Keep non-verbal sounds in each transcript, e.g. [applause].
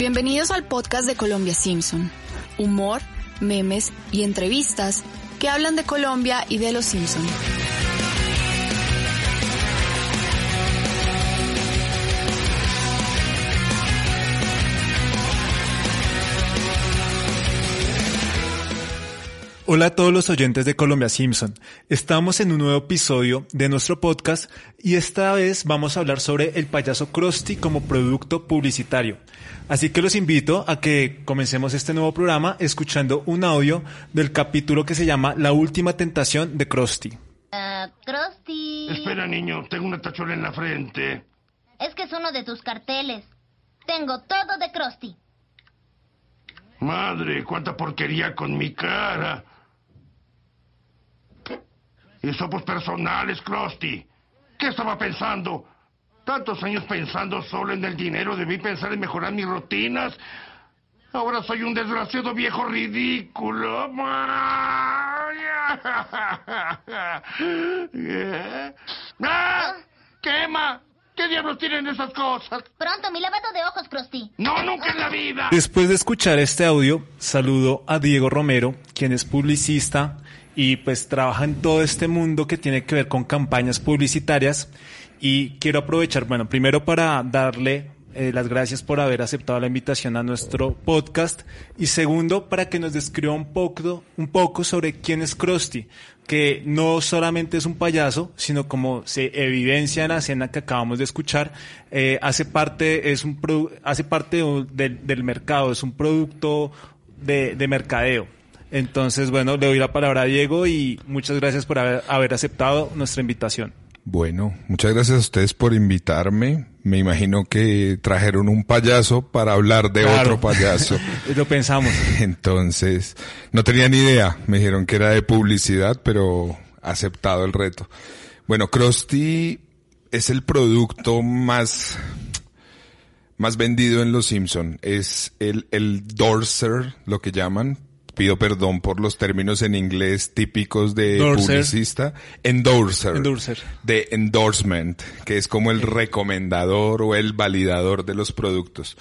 Bienvenidos al podcast de Colombia Simpson. Humor, memes y entrevistas que hablan de Colombia y de los Simpson. Hola a todos los oyentes de Colombia Simpson. Estamos en un nuevo episodio de nuestro podcast y esta vez vamos a hablar sobre el payaso Krusty como producto publicitario. Así que los invito a que comencemos este nuevo programa escuchando un audio del capítulo que se llama La última tentación de Krusty. Ah, Krusty. Espera, niño, tengo una tachuela en la frente. Es que es uno de tus carteles. Tengo todo de Krusty. Madre, cuánta porquería con mi cara. Y sopos personales, Krusty. ¿Qué estaba pensando? Tantos años pensando solo en el dinero, debí pensar en mejorar mis rutinas. Ahora soy un desgraciado viejo ridículo. [laughs] ¡Ah! ¡Quema! ¿Qué diablos tienen esas cosas? Pronto, mi lavado de ojos, Krusty. No, nunca en la vida. Después de escuchar este audio, saludo a Diego Romero, quien es publicista y pues trabaja en todo este mundo que tiene que ver con campañas publicitarias. Y quiero aprovechar, bueno, primero para darle eh, las gracias por haber aceptado la invitación a nuestro podcast y segundo para que nos describa un poco, un poco sobre quién es Krusty, que no solamente es un payaso, sino como se evidencia en la escena que acabamos de escuchar, eh, hace parte es un hace parte del, mercado, es un producto de mercadeo. Entonces, bueno, le doy la palabra a Diego y muchas gracias por haber, haber aceptado nuestra invitación. Bueno, muchas gracias a ustedes por invitarme. Me imagino que trajeron un payaso para hablar de Claro. otro payaso. [laughs] Lo pensamos. [laughs] Entonces, no tenía ni idea. Me dijeron que era de publicidad, pero aceptado el reto. Bueno, Krusty es el producto más, más vendido en Los Simpson. Es el, el Dorser, lo que llaman. Pido perdón por los términos en inglés típicos de Dorser. publicista. Endorser. Endorser. De endorsement, que es como el recomendador o el validador de los productos.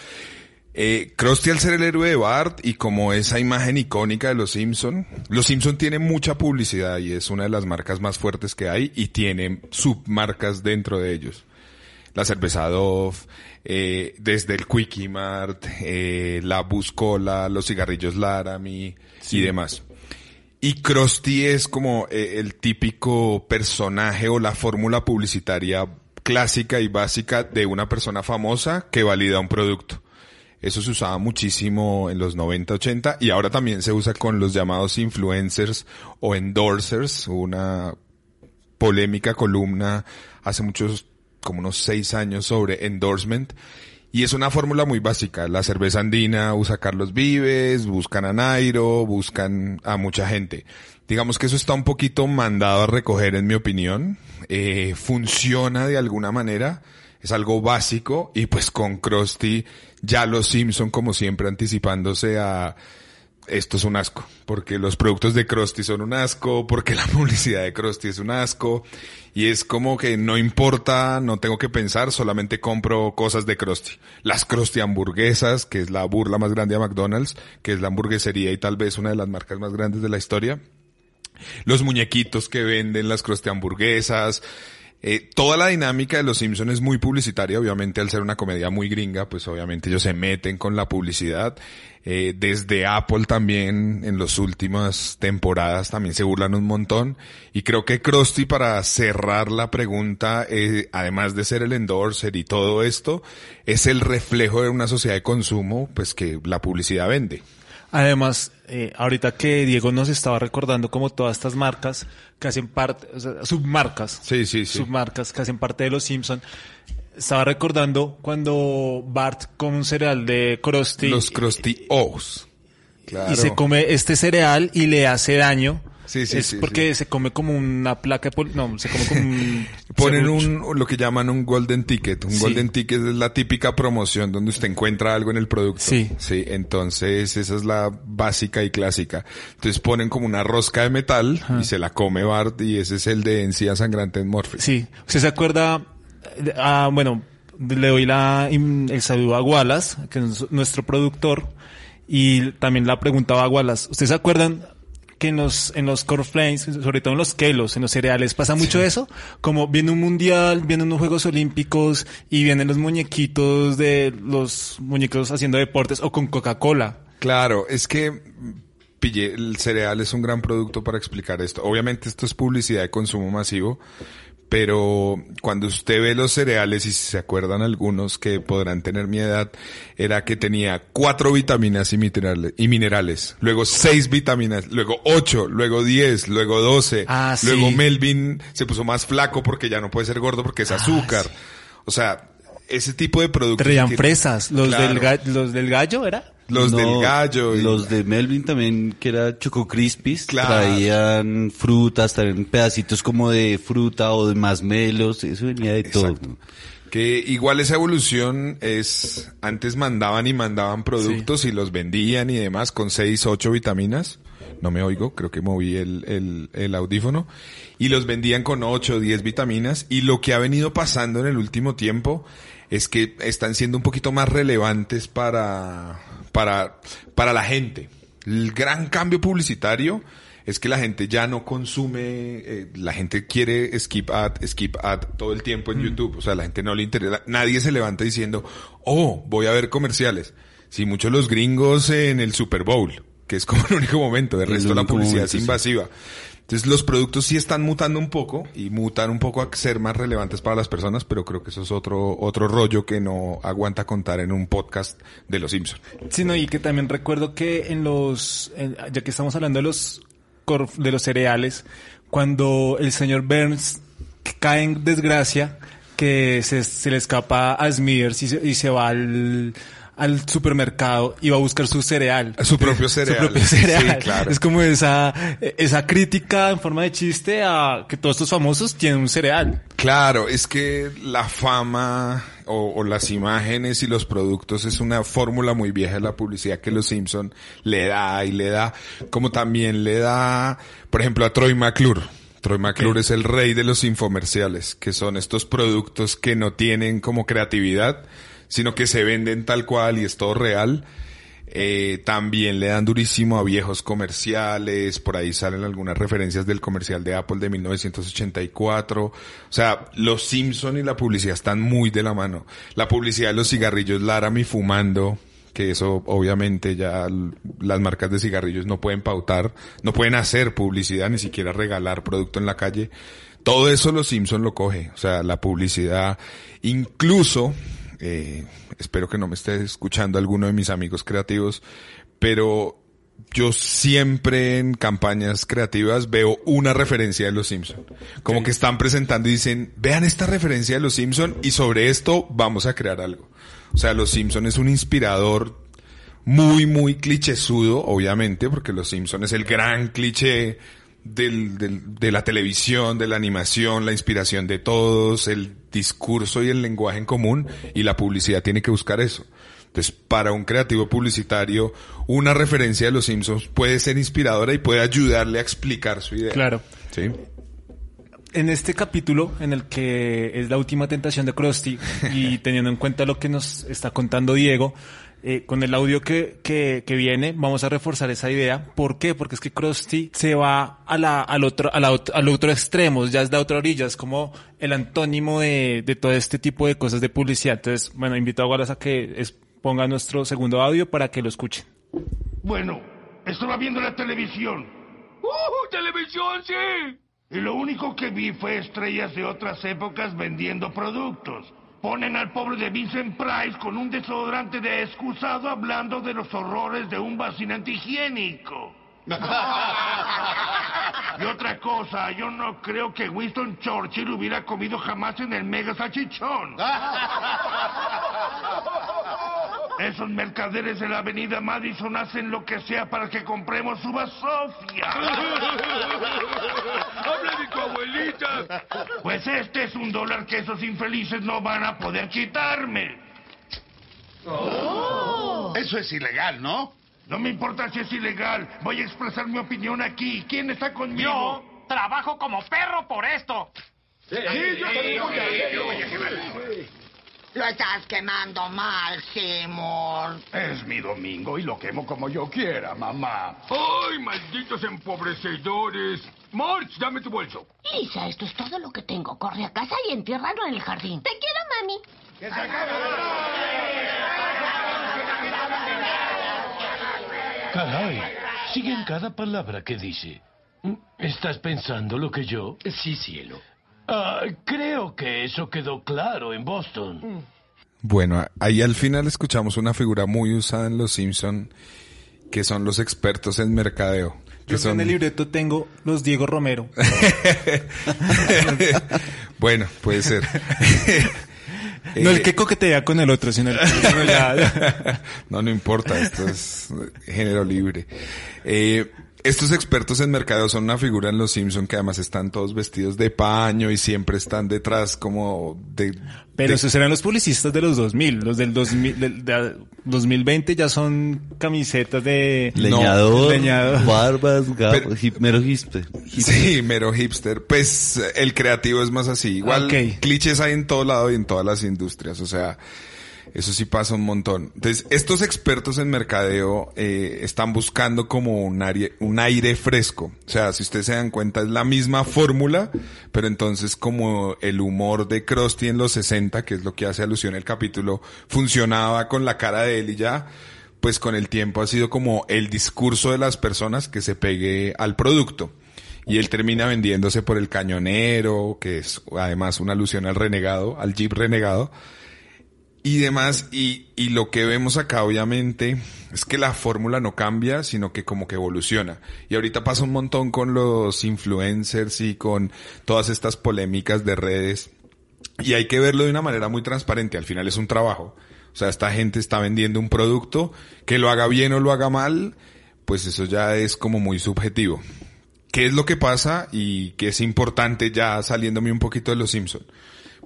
Eh, Krusty al ser el héroe de Bart y como esa imagen icónica de los Simpson, los Simpson tiene mucha publicidad y es una de las marcas más fuertes que hay y tiene submarcas dentro de ellos. La cerveza Dove, eh, desde el Quickie Mart, eh, la Buscola, los cigarrillos Laramie y demás. Y Krusty es como eh, el típico personaje o la fórmula publicitaria clásica y básica de una persona famosa que valida un producto. Eso se usaba muchísimo en los 90, 80 y ahora también se usa con los llamados influencers o endorsers, una polémica columna hace muchos, como unos seis años sobre endorsement. Y es una fórmula muy básica. La cerveza andina usa Carlos Vives, buscan a Nairo, buscan a mucha gente. Digamos que eso está un poquito mandado a recoger en mi opinión. Eh, funciona de alguna manera. Es algo básico y pues con Krusty ya los Simpson como siempre anticipándose a esto es un asco, porque los productos de Krusty son un asco, porque la [laughs] publicidad de Krusty es un asco, y es como que no importa, no tengo que pensar, solamente compro cosas de Krusty. Las Krusty hamburguesas, que es la burla más grande a McDonald's, que es la hamburguesería y tal vez una de las marcas más grandes de la historia. Los muñequitos que venden las Krusty hamburguesas, eh, toda la dinámica de Los Simpsons es muy publicitaria, obviamente al ser una comedia muy gringa, pues obviamente ellos se meten con la publicidad. Eh, desde Apple también en las últimas temporadas también se burlan un montón. Y creo que Krusty para cerrar la pregunta, eh, además de ser el endorser y todo esto, es el reflejo de una sociedad de consumo, pues que la publicidad vende. Además, eh, ahorita que Diego nos estaba recordando como todas estas marcas que hacen parte, o sea, submarcas, Sí, sí, sí. submarcas que hacen parte de los Simpson, estaba recordando cuando Bart come un cereal de Krusty Los Krusty O's. Claro. y se come este cereal y le hace daño. Sí, sí, es sí, porque se come como una placa no, se come como un [laughs] Ponen un, lo que llaman un golden ticket. Un golden ticket es la típica promoción donde usted encuentra algo en el producto. Sí. Sí, entonces esa es la básica y clásica. Entonces ponen como una rosca de metal y se la come Bart y ese es el de encía sangrante en Morphy. Sí, ¿usted se acuerda? Ah, bueno, le doy la, el saludo a Wallace, que es nuestro productor, y también la preguntaba a Wallace. ¿Ustedes se acuerdan que en los, en los cornflakes, sobre todo en los kelos, en los cereales, pasa mucho eso? Como viene un mundial, vienen unos Juegos Olímpicos y vienen los muñequitos de los muñecos haciendo deportes o con Coca-Cola. Claro, es que pille, el cereal es un gran producto para explicar esto. Obviamente esto es publicidad de consumo masivo, pero cuando usted ve los cereales, y si se acuerdan algunos que podrán tener mi edad, era que tenía cuatro vitaminas y minerales, y minerales luego seis vitaminas, luego ocho, luego diez, luego doce, Ah, sí. luego Melvin se puso más flaco porque ya no puede ser gordo porque es Ah, azúcar. O sea, ese tipo de productos. Traían fresas, los, Claro. del los del gallo, ¿era? Los No, del gallo. y- Los de Melvin también, que era Choco Crispies, Claro. traían frutas, traían pedacitos como de fruta o de masmelos, eso venía de todo. Que igual esa evolución es, antes mandaban y mandaban productos y los vendían y demás con seis, ocho vitaminas. No me oigo, creo que moví el, el, el audífono. Y los vendían con ocho o diez vitaminas. Y lo que ha venido pasando en el último tiempo es que están siendo un poquito más relevantes para, para, para la gente. El gran cambio publicitario es que la gente ya no consume, eh, la gente quiere skip ad, skip ad todo el tiempo en YouTube. O sea, la gente no le interesa. Nadie se levanta diciendo, oh, voy a ver comerciales. Sí, muchos los gringos en el Super Bowl, que es como el único momento. De resto la publicidad momento, es sí. Entonces los productos sí están mutando un poco y mutan un poco a ser más relevantes para las personas, pero creo que eso es otro, otro rollo que no aguanta contar en un podcast de Los Simpsons. Sí, no, y que también recuerdo que en los, ya que estamos hablando de los, de los cereales, cuando el señor Burns cae en desgracia, que se, se le escapa a Smithers y se, y se va al, al supermercado y va a buscar su cereal. Su propio cereal. Su propio cereal. Sí, claro. Es como esa, esa crítica en forma de chiste a que todos estos famosos tienen un cereal. Claro, es que la fama o, o las imágenes y los productos es una fórmula muy vieja de la publicidad que los Simpson le da y le da, como también le da, por ejemplo, a Troy McClure. Troy McClure es el rey de los infomerciales, que son estos productos que no tienen como creatividad, sino que se venden tal cual y es todo real. Eh, también le dan durísimo a viejos comerciales, por ahí salen algunas referencias del comercial de Apple de 1984. O sea, los Simpson y la publicidad están muy de la mano. La publicidad de los cigarrillos Laramie fumando, que eso obviamente ya las marcas de cigarrillos no pueden pautar, no pueden hacer publicidad, ni siquiera regalar producto en la calle. Todo eso los Simpson lo coge, o sea, la publicidad, incluso, eh, espero que no me esté escuchando alguno de mis amigos creativos, pero yo siempre en campañas creativas veo una referencia de los Simpson. Como que están presentando y dicen, vean esta referencia de los Simpson y sobre esto vamos a crear algo. O sea, los Simpson es un inspirador muy, muy clichésudo, obviamente, porque los Simpson es el gran cliché del, del- de la televisión, de la animación, la inspiración de todos, el discurso y el lenguaje en común, y la publicidad tiene que buscar eso. Entonces, para un creativo publicitario, una referencia de los Simpsons puede ser inspiradora y puede ayudarle a explicar su idea. Claro. Sí. En este capítulo, en el que es la última tentación de Krusty, y [laughs] teniendo en cuenta lo que nos está contando Diego, eh, con el audio que, que, que viene, vamos a reforzar esa idea. ¿Por qué? Porque es que Krusty se va a la, al otro, a la, al otro extremo, ya es la otra orilla, es como el antónimo de, de todo este tipo de cosas de publicidad. Entonces, bueno, invito a Wallace a que es- ponga nuestro segundo audio para que lo escuchen. Bueno, estaba viendo la televisión. ¡Uh, televisión, sí! Y lo único que vi fue estrellas de otras épocas vendiendo productos. Ponen al pobre de Vincent Price con un desodorante de excusado hablando de los horrores de un vacinante higiénico. [laughs] Y otra cosa, yo no creo que Winston Churchill hubiera comido jamás en el mega salchichón. [laughs] Esos mercaderes de la avenida Madison hacen lo que sea para que compremos su Sofia. [laughs] ¡Habla de tu abuelita! Pues este es un dólar que esos infelices no van a poder quitarme. Eso es ilegal, ¿no? No me importa si es ilegal. Voy a expresar mi opinión aquí. ¿Quién está conmigo? Yo trabajo como perro por esto. Lo estás quemando mal, Seymour. Es mi domingo y lo quemo como yo quiera, mamá. ¡Ay, malditos empobrecedores! March, dame tu bolso. Lisa, esto es todo lo que tengo. Corre a casa y entiérralo en el jardín. Te quiero, mami. Caray, siguen cada palabra que dice. ¿Estás pensando lo que yo? Sí, cielo. Ah, creo que eso quedó claro en Boston. Bueno, ahí al final escuchamos una figura muy usada en Los Simpson, que son los expertos en mercadeo. Que Yo son... en el libreto tengo los Diego Romero. [laughs] bueno, puede ser. [laughs] No el Eh, que coquetea con el otro, sino el ya- [laughs] no, no importa, esto es género libre. Eh, estos expertos en mercadeo son una figura en Los Simpson que además están todos vestidos de paño y siempre están detrás como de... Pero de- esos eran los publicistas de los 2000. Los del 2000, del- de 2020 ya son camisetas de... Leñador, leñador. barbas, gafas, Pero- hip- mero hipster. Sí, mero hipster. Pues el creativo es más así. Igual clichés hay en todo lado y en todas las industrias. O sea, eso sí pasa un montón. Entonces, estos expertos en mercadeo eh, están buscando como un aire, un aire fresco. O sea, si ustedes se dan cuenta, es la misma fórmula, pero entonces como el humor de Krusty en los 60, que es lo que hace alusión el capítulo, funcionaba con la cara de él y ya, pues con el tiempo ha sido como el discurso de las personas que se pegue al producto. Y él termina vendiéndose por el cañonero, que es además una alusión al renegado, al jeep renegado. Y demás, y, y lo que vemos acá obviamente es que la fórmula no cambia, sino que como que evoluciona. Y ahorita pasa un montón con los influencers y con todas estas polémicas de redes. Y hay que verlo de una manera muy transparente, al final es un trabajo. O sea, esta gente está vendiendo un producto, que lo haga bien o lo haga mal, pues eso ya es como muy subjetivo. ¿Qué es lo que pasa y qué es importante ya saliéndome un poquito de los Simpson?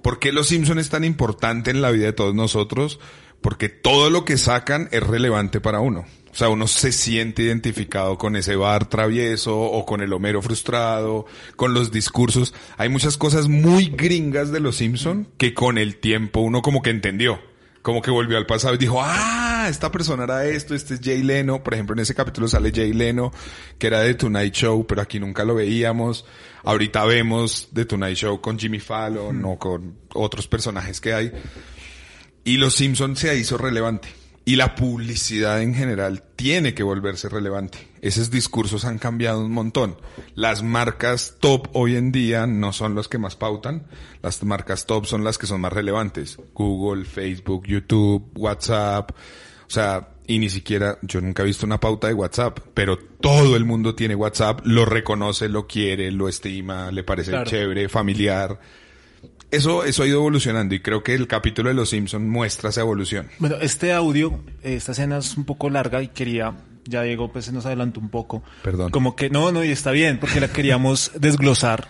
¿Por qué los Simpson es tan importante en la vida de todos nosotros? Porque todo lo que sacan es relevante para uno. O sea, uno se siente identificado con ese bar travieso o con el Homero frustrado, con los discursos. Hay muchas cosas muy gringas de los Simpson que con el tiempo uno como que entendió. Como que volvió al pasado y dijo, ah, esta persona era esto, este es Jay Leno. Por ejemplo, en ese capítulo sale Jay Leno, que era de Tonight Show, pero aquí nunca lo veíamos. Ahorita vemos The Tonight Show con Jimmy Fallon o con otros personajes que hay. Y Los Simpsons se hizo relevante. Y la publicidad en general tiene que volverse relevante. Esos discursos han cambiado un montón. Las marcas top hoy en día no son los que más pautan. Las marcas top son las que son más relevantes. Google, Facebook, YouTube, WhatsApp. O sea, y ni siquiera, yo nunca he visto una pauta de WhatsApp, pero todo el mundo tiene WhatsApp, lo reconoce, lo quiere, lo estima, le parece Claro. chévere, familiar. Eso, eso ha ido evolucionando y creo que el capítulo de Los Simpson muestra esa evolución. Bueno, este audio, esta escena es un poco larga y quería, ya Diego pues se nos adelantó un poco. Perdón. Como que, no, no, y está bien, porque la queríamos [laughs] desglosar,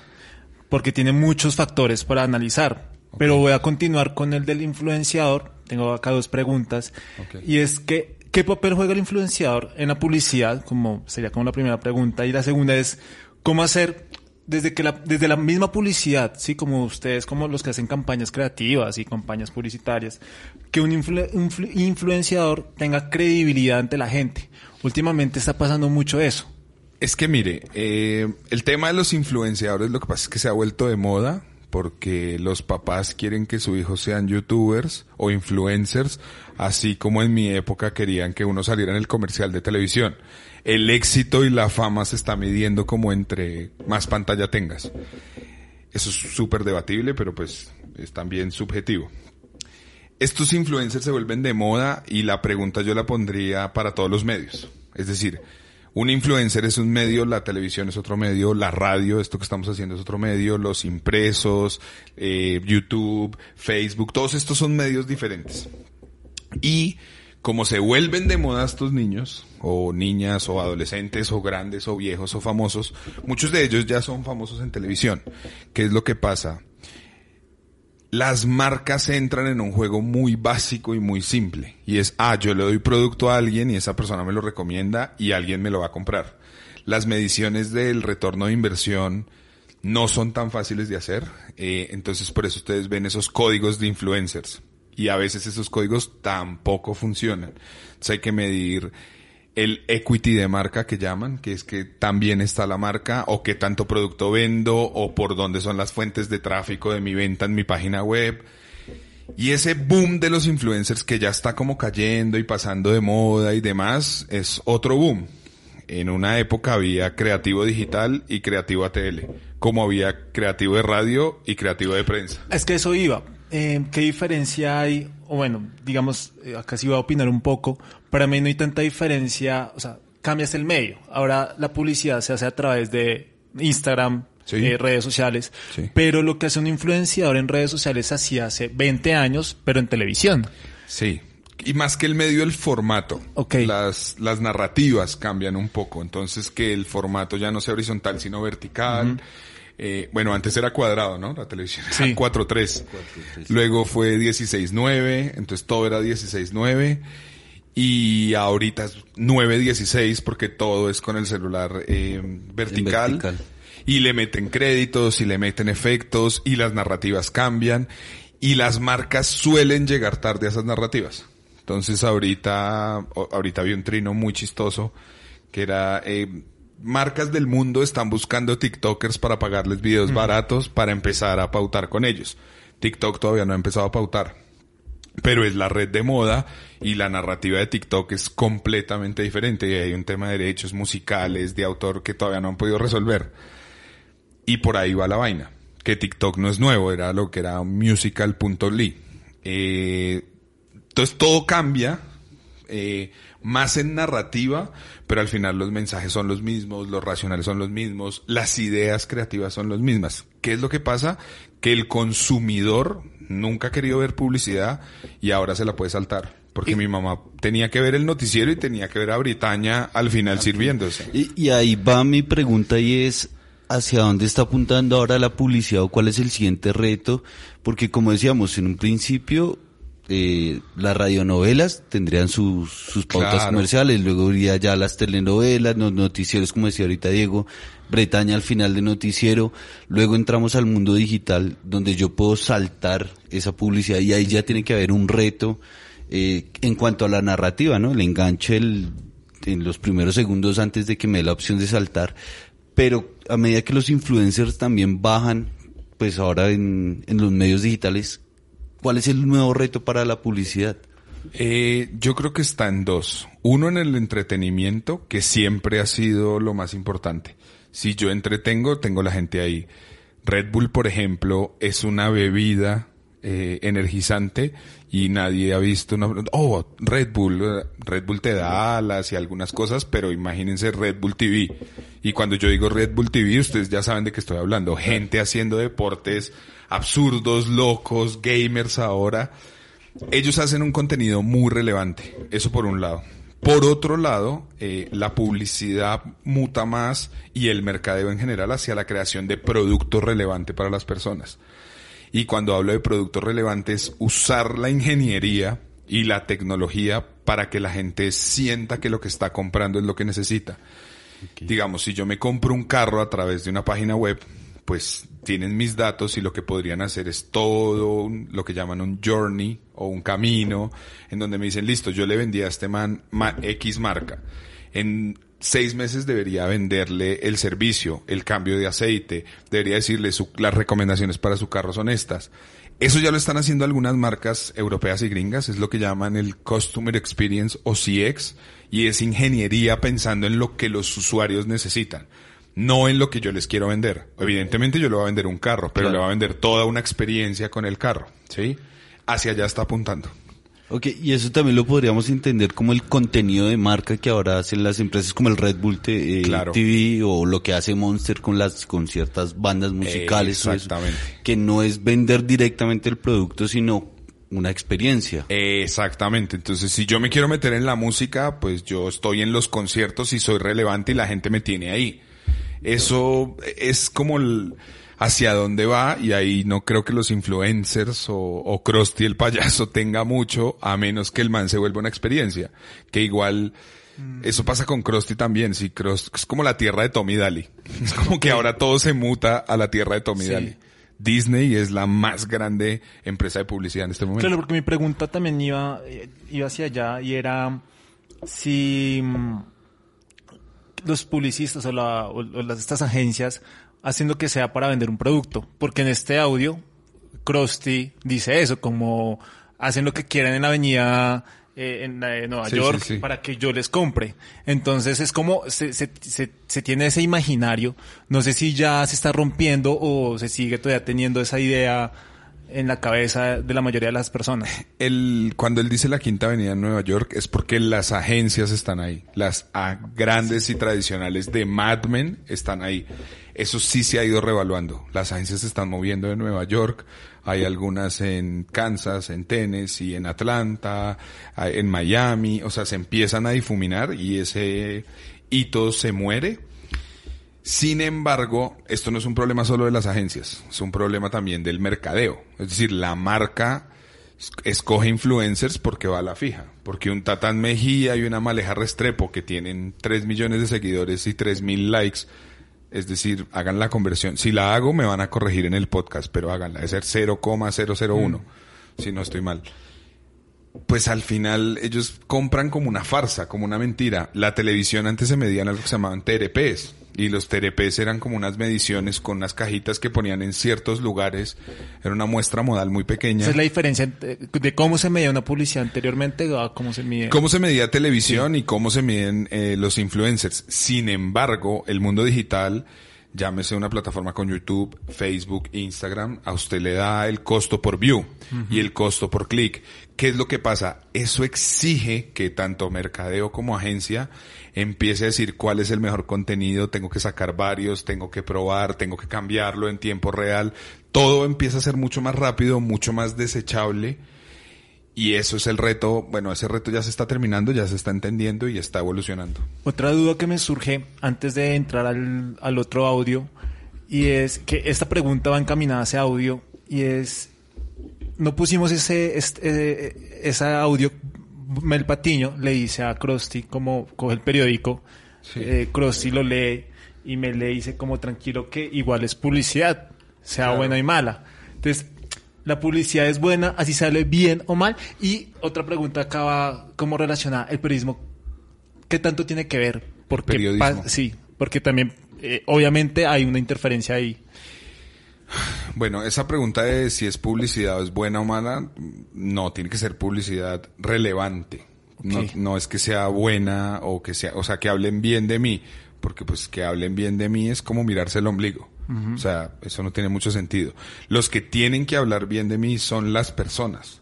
porque tiene muchos factores para analizar. Pero voy a continuar con el del influenciador. Tengo acá dos preguntas. Ok. Y es que, ¿qué papel juega el influenciador en la publicidad? Como sería como la primera pregunta. Y la segunda es, ¿cómo hacer desde que la, desde la misma publicidad, sí, como ustedes, como los que hacen campañas creativas y campañas publicitarias, que un, influ- un flu- influenciador tenga credibilidad ante la gente? Últimamente está pasando mucho eso. Es que mire, eh, el tema de los influenciadores lo que pasa es que se ha vuelto de moda porque los papás quieren que sus hijos sean youtubers o influencers, así como en mi época querían que uno saliera en el comercial de televisión. El éxito y la fama se está midiendo como entre más pantalla tengas. Eso es súper debatible, pero pues es también subjetivo. Estos influencers se vuelven de moda y la pregunta yo la pondría para todos los medios. Es decir, un influencer es un medio, la televisión es otro medio, la radio, esto que estamos haciendo es otro medio, los impresos, eh, YouTube, Facebook, todos estos son medios diferentes. Y como se vuelven de moda estos niños, o niñas, o adolescentes, o grandes, o viejos, o famosos, muchos de ellos ya son famosos en televisión. ¿Qué es lo que pasa? Las marcas entran en un juego muy básico y muy simple. Y es, ah, yo le doy producto a alguien y esa persona me lo recomienda y alguien me lo va a comprar. Las mediciones del retorno de inversión no son tan fáciles de hacer. eh, entonces por eso ustedes ven esos códigos de influencers. Y a veces esos códigos tampoco funcionan. Entonces hay que medir el equity de marca que llaman, que es que también está la marca o qué tanto producto vendo o por dónde son las fuentes de tráfico de mi venta en mi página web. Y ese boom de los influencers que ya está como cayendo y pasando de moda y demás es otro boom. En una época había creativo digital y creativo ATL, como había creativo de radio y creativo de prensa. Es que eso iba. Eh, ¿Qué diferencia hay? O bueno, digamos, eh, acá sí voy a opinar un poco. Para mí no hay tanta diferencia, o sea, cambias el medio. Ahora la publicidad se hace a través de Instagram, Sí. eh, redes sociales. Sí. Pero lo que hace un influenciador en redes sociales hacía hace 20 años, pero en televisión. Sí. Y más que el medio, el formato. Ok. Las, las narrativas cambian un poco. Entonces, que el formato ya no sea horizontal, sino vertical. Eh, bueno, antes era cuadrado, ¿no? La televisión era Sí. 4.3. Luego fue 16.9, entonces todo era 16.9. Y ahorita es 9.16 porque todo es con el celular eh, vertical. vertical. Y le meten créditos y le meten efectos y las narrativas cambian. Y las marcas suelen llegar tarde a esas narrativas. Entonces ahorita, ahorita había un trino muy chistoso que era, eh, marcas del mundo están buscando TikTokers para pagarles videos baratos para empezar a pautar con ellos. TikTok todavía no ha empezado a pautar. Pero es la red de moda y la narrativa de TikTok es completamente diferente. Y hay un tema de derechos musicales, de autor que todavía no han podido resolver. Y por ahí va la vaina. Que TikTok no es nuevo, era lo que era musical.ly. Eh, entonces todo cambia, eh, más en narrativa, pero al final los mensajes son los mismos, los racionales son los mismos, las ideas creativas son las mismas. ¿Qué es lo que pasa? Que el consumidor nunca ha querido ver publicidad y ahora se la puede saltar. Porque mi mamá tenía que ver el noticiero y tenía que ver a Britaña al final sirviéndose. Y, y ahí va mi pregunta y es, ¿hacia dónde está apuntando ahora la publicidad o cuál es el siguiente reto? Porque como decíamos, en un principio, eh, las radionovelas tendrían sus, sus pautas Claro. comerciales, luego iría ya las telenovelas, los noticieros, como decía ahorita Diego, Bretaña al final de noticiero, luego entramos al mundo digital donde yo puedo saltar esa publicidad y ahí ya tiene que haber un reto eh, en cuanto a la narrativa, ¿no? El enganche el, en los primeros segundos antes de que me dé la opción de saltar. Pero a medida que los influencers también bajan, pues ahora en, en los medios digitales, ¿cuál es el nuevo reto para la publicidad? Eh, yo creo que está en dos. Uno en el entretenimiento, que siempre ha sido lo más importante. Si yo entretengo, tengo la gente ahí. Red Bull, por ejemplo, es una bebida eh, energizante y nadie ha visto una... Oh, Red Bull, eh, Red Bull te da alas y algunas cosas, pero imagínense Red Bull TV. Y cuando yo digo Red Bull TV, ustedes ya saben de qué estoy hablando. Gente haciendo deportes absurdos, locos, gamers ahora ellos hacen un contenido muy relevante, eso por un lado. Por otro lado, eh, la publicidad muta más y el mercadeo en general hacia la creación de productos relevantes para las personas. Y cuando hablo de productos relevantes, usar la ingeniería y la tecnología para que la gente sienta que lo que está comprando es lo que necesita. Digamos, si yo me compro un carro a través de una página web, pues tienen mis datos y lo que podrían hacer es todo un- lo que llaman un journey o un camino en donde me dicen, listo, yo le vendí a este man ma- X marca. En seis meses debería venderle el servicio, el cambio de aceite, debería decirle su- las recomendaciones para su carro son estas. Eso ya lo están haciendo algunas marcas europeas y gringas, es lo que llaman el Customer Experience o CX, y es ingeniería pensando en lo que los usuarios necesitan, no en lo que yo les quiero vender. Evidentemente yo le voy a vender un carro, pero Claro. le voy a vender toda una experiencia con el carro, ¿sí? Hacia allá está apuntando. Ok, y eso también lo podríamos entender como el contenido de marca que ahora hacen las empresas como el Red Bull T- eh, Claro. TV o lo que hace Monster con las con ciertas bandas musicales, eso, Exactamente. que no es vender directamente el producto, sino una experiencia. Exactamente. Entonces, si yo me quiero meter en la música, pues yo estoy en los conciertos y soy relevante y la gente me tiene ahí. Eso es como el- hacia dónde va y ahí no creo que los influencers o, o Krusty el payaso tenga mucho a menos que el man se vuelva una experiencia. Que igual, eso pasa con Krusty también. Si Krusty, es como la tierra de Tommy Daly. [laughs] Es como que ahora todo se muta a la tierra de Tommy Sí. Daly. Disney es la más grande empresa de publicidad en este momento. Claro, porque mi pregunta también iba, eh, iba hacia allá y era si mm, los publicistas o, la, o- o las, estas agencias hacen lo que sea para vender un producto. Porque en este audio, Krusty dice eso, como hacen lo que quieran en la avenida eh, en, la de Nueva Sí, York sí, sí. para que yo les compre. Entonces es como se, se, se, se tiene ese imaginario. No sé si ya se está rompiendo o se sigue todavía teniendo esa idea en la cabeza de la mayoría de las personas. el, cuando él dice la quinta avenida en Nueva York es porque las agencias están ahí. Las grandes y tradicionales de Mad Men están ahí. Eso sí se ha ido revaluando. Las agencias se están moviendo de Nueva York. Hay algunas en Kansas, en Tennessee, en Atlanta, en Miami. O sea, se empiezan a difuminar y ese hito se muere. Sin embargo, esto no es un problema solo de las agencias, es un problema también del mercadeo. Es decir, la marca es- escoge influencers porque va a la fija. Porque un Tatán Mejía y una Maleja Restrepo que tienen 3 millones de seguidores y 3 mil likes, es decir, hagan la conversión. Si la hago, me van a corregir en el podcast, pero háganla. Es ser 0,001, si no estoy mal pues al final ellos compran como una farsa, como una mentira. La televisión antes se medía en algo que se llamaban TRPs. Y los TRPs eran como unas mediciones con unas cajitas que ponían en ciertos lugares. Era una muestra modal muy pequeña. Esa es la diferencia entre- de cómo se medía una publicidad anteriormente a cómo se mide. ¿Cómo se medía televisión y cómo se miden eh, los influencers? Sin embargo, el mundo digital, llámese una plataforma con YouTube, Facebook, Instagram, a usted le da el costo por view y el costo por clic. ¿Qué es lo que pasa? Eso exige que tanto mercadeo como agencia empiece a decir cuál es el mejor contenido, tengo que sacar varios, tengo que probar, tengo que cambiarlo en tiempo real. Todo empieza a ser mucho más rápido, mucho más desechable. Y eso es el reto, bueno, ese reto ya se está terminando, ya se está entendiendo y está evolucionando. Otra duda que me surge antes de entrar al, al otro audio y es que esta pregunta va encaminada a ese audio y es no pusimos ese este, eh, ese audio Mel Patiño le dice a Krusty como coge el periódico eh, Krusty lo lee y me le dice como tranquilo que igual es publicidad sea Claro. buena y mala entonces la publicidad es buena así sale bien o mal y otra pregunta acaba como relacionada el periodismo ¿qué tanto tiene que ver? Porque sí, porque también, eh, obviamente hay una interferencia ahí. Bueno, esa pregunta de si es publicidad o es buena o mala, no, tiene que ser publicidad relevante. No, no es que sea buena o que sea, o sea, que hablen bien de mí, porque pues que hablen bien de mí es como mirarse el ombligo. O sea, eso no tiene mucho sentido. Los que tienen que hablar bien de mí son las personas.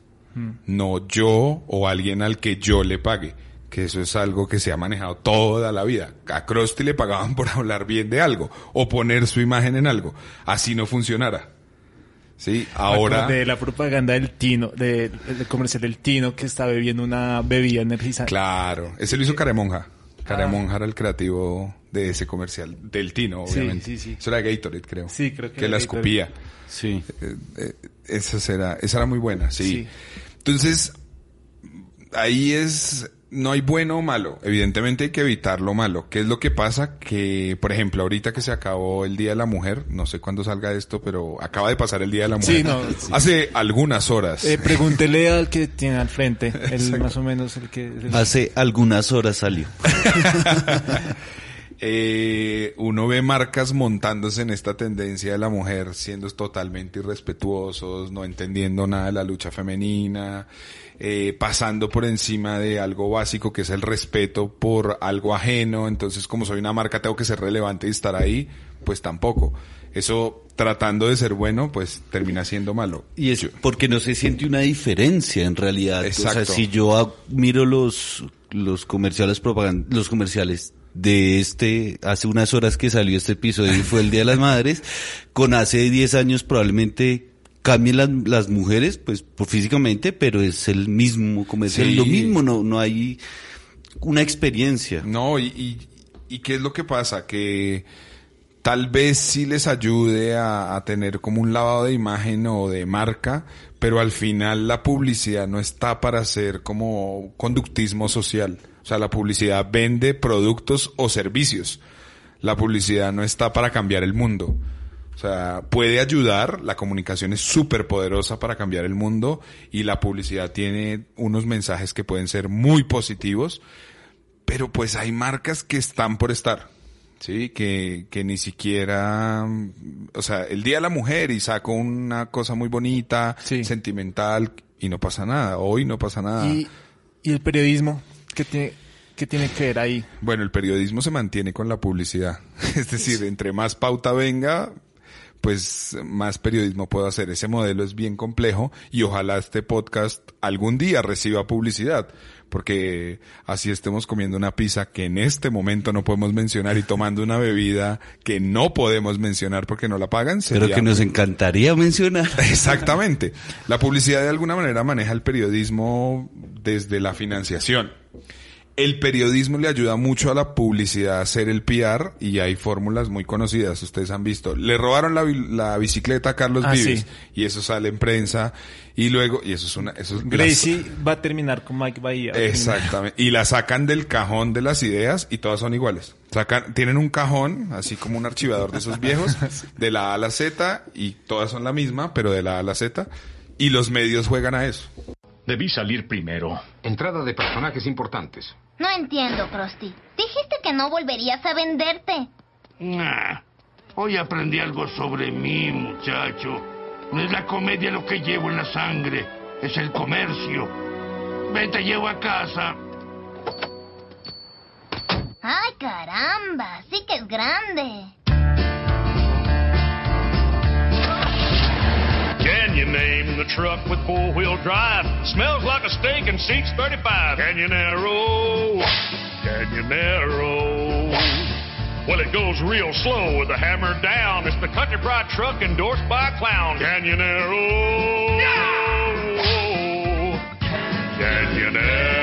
no yo o alguien al que yo le pague. Que eso es algo que se ha manejado toda la vida. A Krusty le pagaban [laughs] por hablar bien de algo o poner su imagen en algo. Así no funcionara. Sí, ahora. De la propaganda del Tino, de- del comercial del Tino que está bebiendo una bebida energizante. Claro, ese lo hizo Caremonja. Caremonja era el creativo de ese comercial, del Tino, Sí, obviamente. sí, sí. Eso era Gatorade, creo. Sí, creo que Que era la Gatorade. escupía. Sí. Eh, eh, esa, era, esa era muy buena, sí. Sí. Entonces, ahí es, no hay bueno o malo. Evidentemente hay que evitar lo malo. ¿Qué es lo que pasa? Que, por ejemplo, ahorita que se acabó el Día de la Mujer, no sé cuándo salga esto, pero acaba de pasar el Día de la Mujer. Sí, no, [laughs] sí. Hace algunas horas. Eh, pregúntele [laughs] al que tiene al frente, el más o menos el que... el- Hace algunas horas salió. [laughs] Eh, uno ve marcas montándose en esta tendencia de la mujer siendo totalmente irrespetuosos, no entendiendo nada de la lucha femenina, eh, pasando por encima de algo básico que es el respeto por algo ajeno, entonces como soy una marca tengo que ser relevante y estar ahí, pues tampoco. Eso tratando de ser bueno, pues termina siendo malo. Y es porque no se siente una diferencia en realidad. O Exacto. sea, si yo miro los, los comerciales propaganda, los comerciales de este, hace unas horas que salió este episodio y fue el Día de las Madres, con hace 10 años probablemente cambien las, las mujeres, pues por físicamente, pero es el mismo comercial, Sí. lo mismo, no, no hay una experiencia. No, y, y, y qué es lo que pasa? Que tal vez sí les ayude a, a tener como un lavado de imagen o de marca, pero al final la publicidad no está para hacer como conductismo social. O sea, la publicidad vende productos o servicios. La publicidad no está para cambiar el mundo. O sea, puede ayudar, la comunicación es súper poderosa para cambiar el mundo y la publicidad tiene unos mensajes que pueden ser muy positivos, pero pues hay marcas que están por estar. Sí, que, que ni siquiera, o sea, el Día de la Mujer y saco una cosa muy bonita, sentimental y no pasa nada. Hoy no pasa nada. ¿Y, y el periodismo? ¿Qué tiene, qué tiene que ver ahí? Bueno, el periodismo se mantiene con la publicidad. [laughs] Es decir, entre más pauta venga, pues más periodismo puedo hacer. Ese modelo es bien complejo y ojalá este podcast algún día reciba publicidad porque así estemos comiendo una pizza que en este momento no podemos mencionar y tomando una bebida que no podemos mencionar porque no la pagan. Pero que nos encantaría mencionar. [laughs] Exactamente. La publicidad de alguna manera maneja el periodismo desde la financiación el periodismo le ayuda mucho a la publicidad a hacer el PR y hay fórmulas muy conocidas, ustedes han visto. Le robaron la, bicicleta a Carlos ah, Vives y eso sale en prensa y luego, y eso es una... Eso es, Gracie va a terminar con Mike Bahía. Exactamente. Y la sacan del cajón de las ideas y todas son iguales. Sacan, tienen un cajón, así como un archivador de esos viejos, [laughs] de la A a la Z y todas son la misma, pero de la A a la Z y los medios juegan a eso. Debí salir primero. Entrada de personajes importantes. No entiendo, Krusty. Dijiste que no volverías a venderte. Nah. Hoy aprendí algo sobre mí, muchacho. No es la comedia lo que llevo en la sangre, es el comercio. Ven, te llevo a casa. ¡Ay, caramba! Sí que es grande. Can you name the truck with four-wheel drive? Smells like a steak and seats 35. Canyonero, Canyonero. Well, it goes real slow with the hammer down. It's the Country Pride truck endorsed by a clown. Canyonero. Canyonero.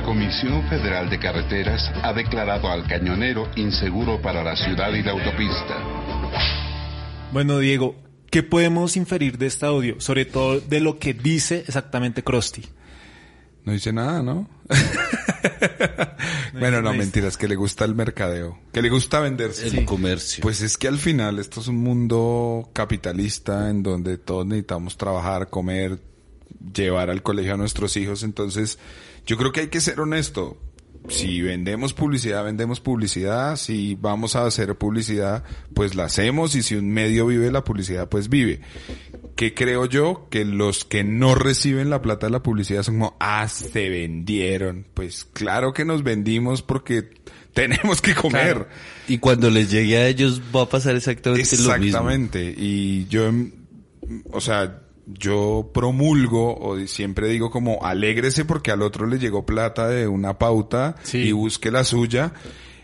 La Comisión Federal de Carreteras ha declarado al cañonero inseguro para la ciudad y la autopista. Bueno, Diego, ¿qué podemos inferir de este audio? Sobre todo de lo que dice exactamente Krusty. No dice nada, ¿no? [laughs] bueno, no, mentiras, que le gusta el mercadeo, que le gusta venderse. El comercio. Pues es que al final esto es un mundo capitalista en donde todos necesitamos trabajar, comer, llevar al colegio a nuestros hijos, entonces yo creo que hay que ser honesto si vendemos publicidad, vendemos publicidad, si vamos a hacer publicidad, pues la hacemos y si un medio vive la publicidad, pues vive. ¿Qué creo yo? Que los que no reciben la plata de la publicidad son como, ah, se vendieron. Pues claro que nos vendimos porque [laughs] tenemos que comer. Y cuando les llegue a ellos va a pasar exactamente, lo mismo. Exactamente. Y yo, o sea, yo promulgo o siempre digo como alégrese porque al otro le llegó plata de una pauta y busque la suya.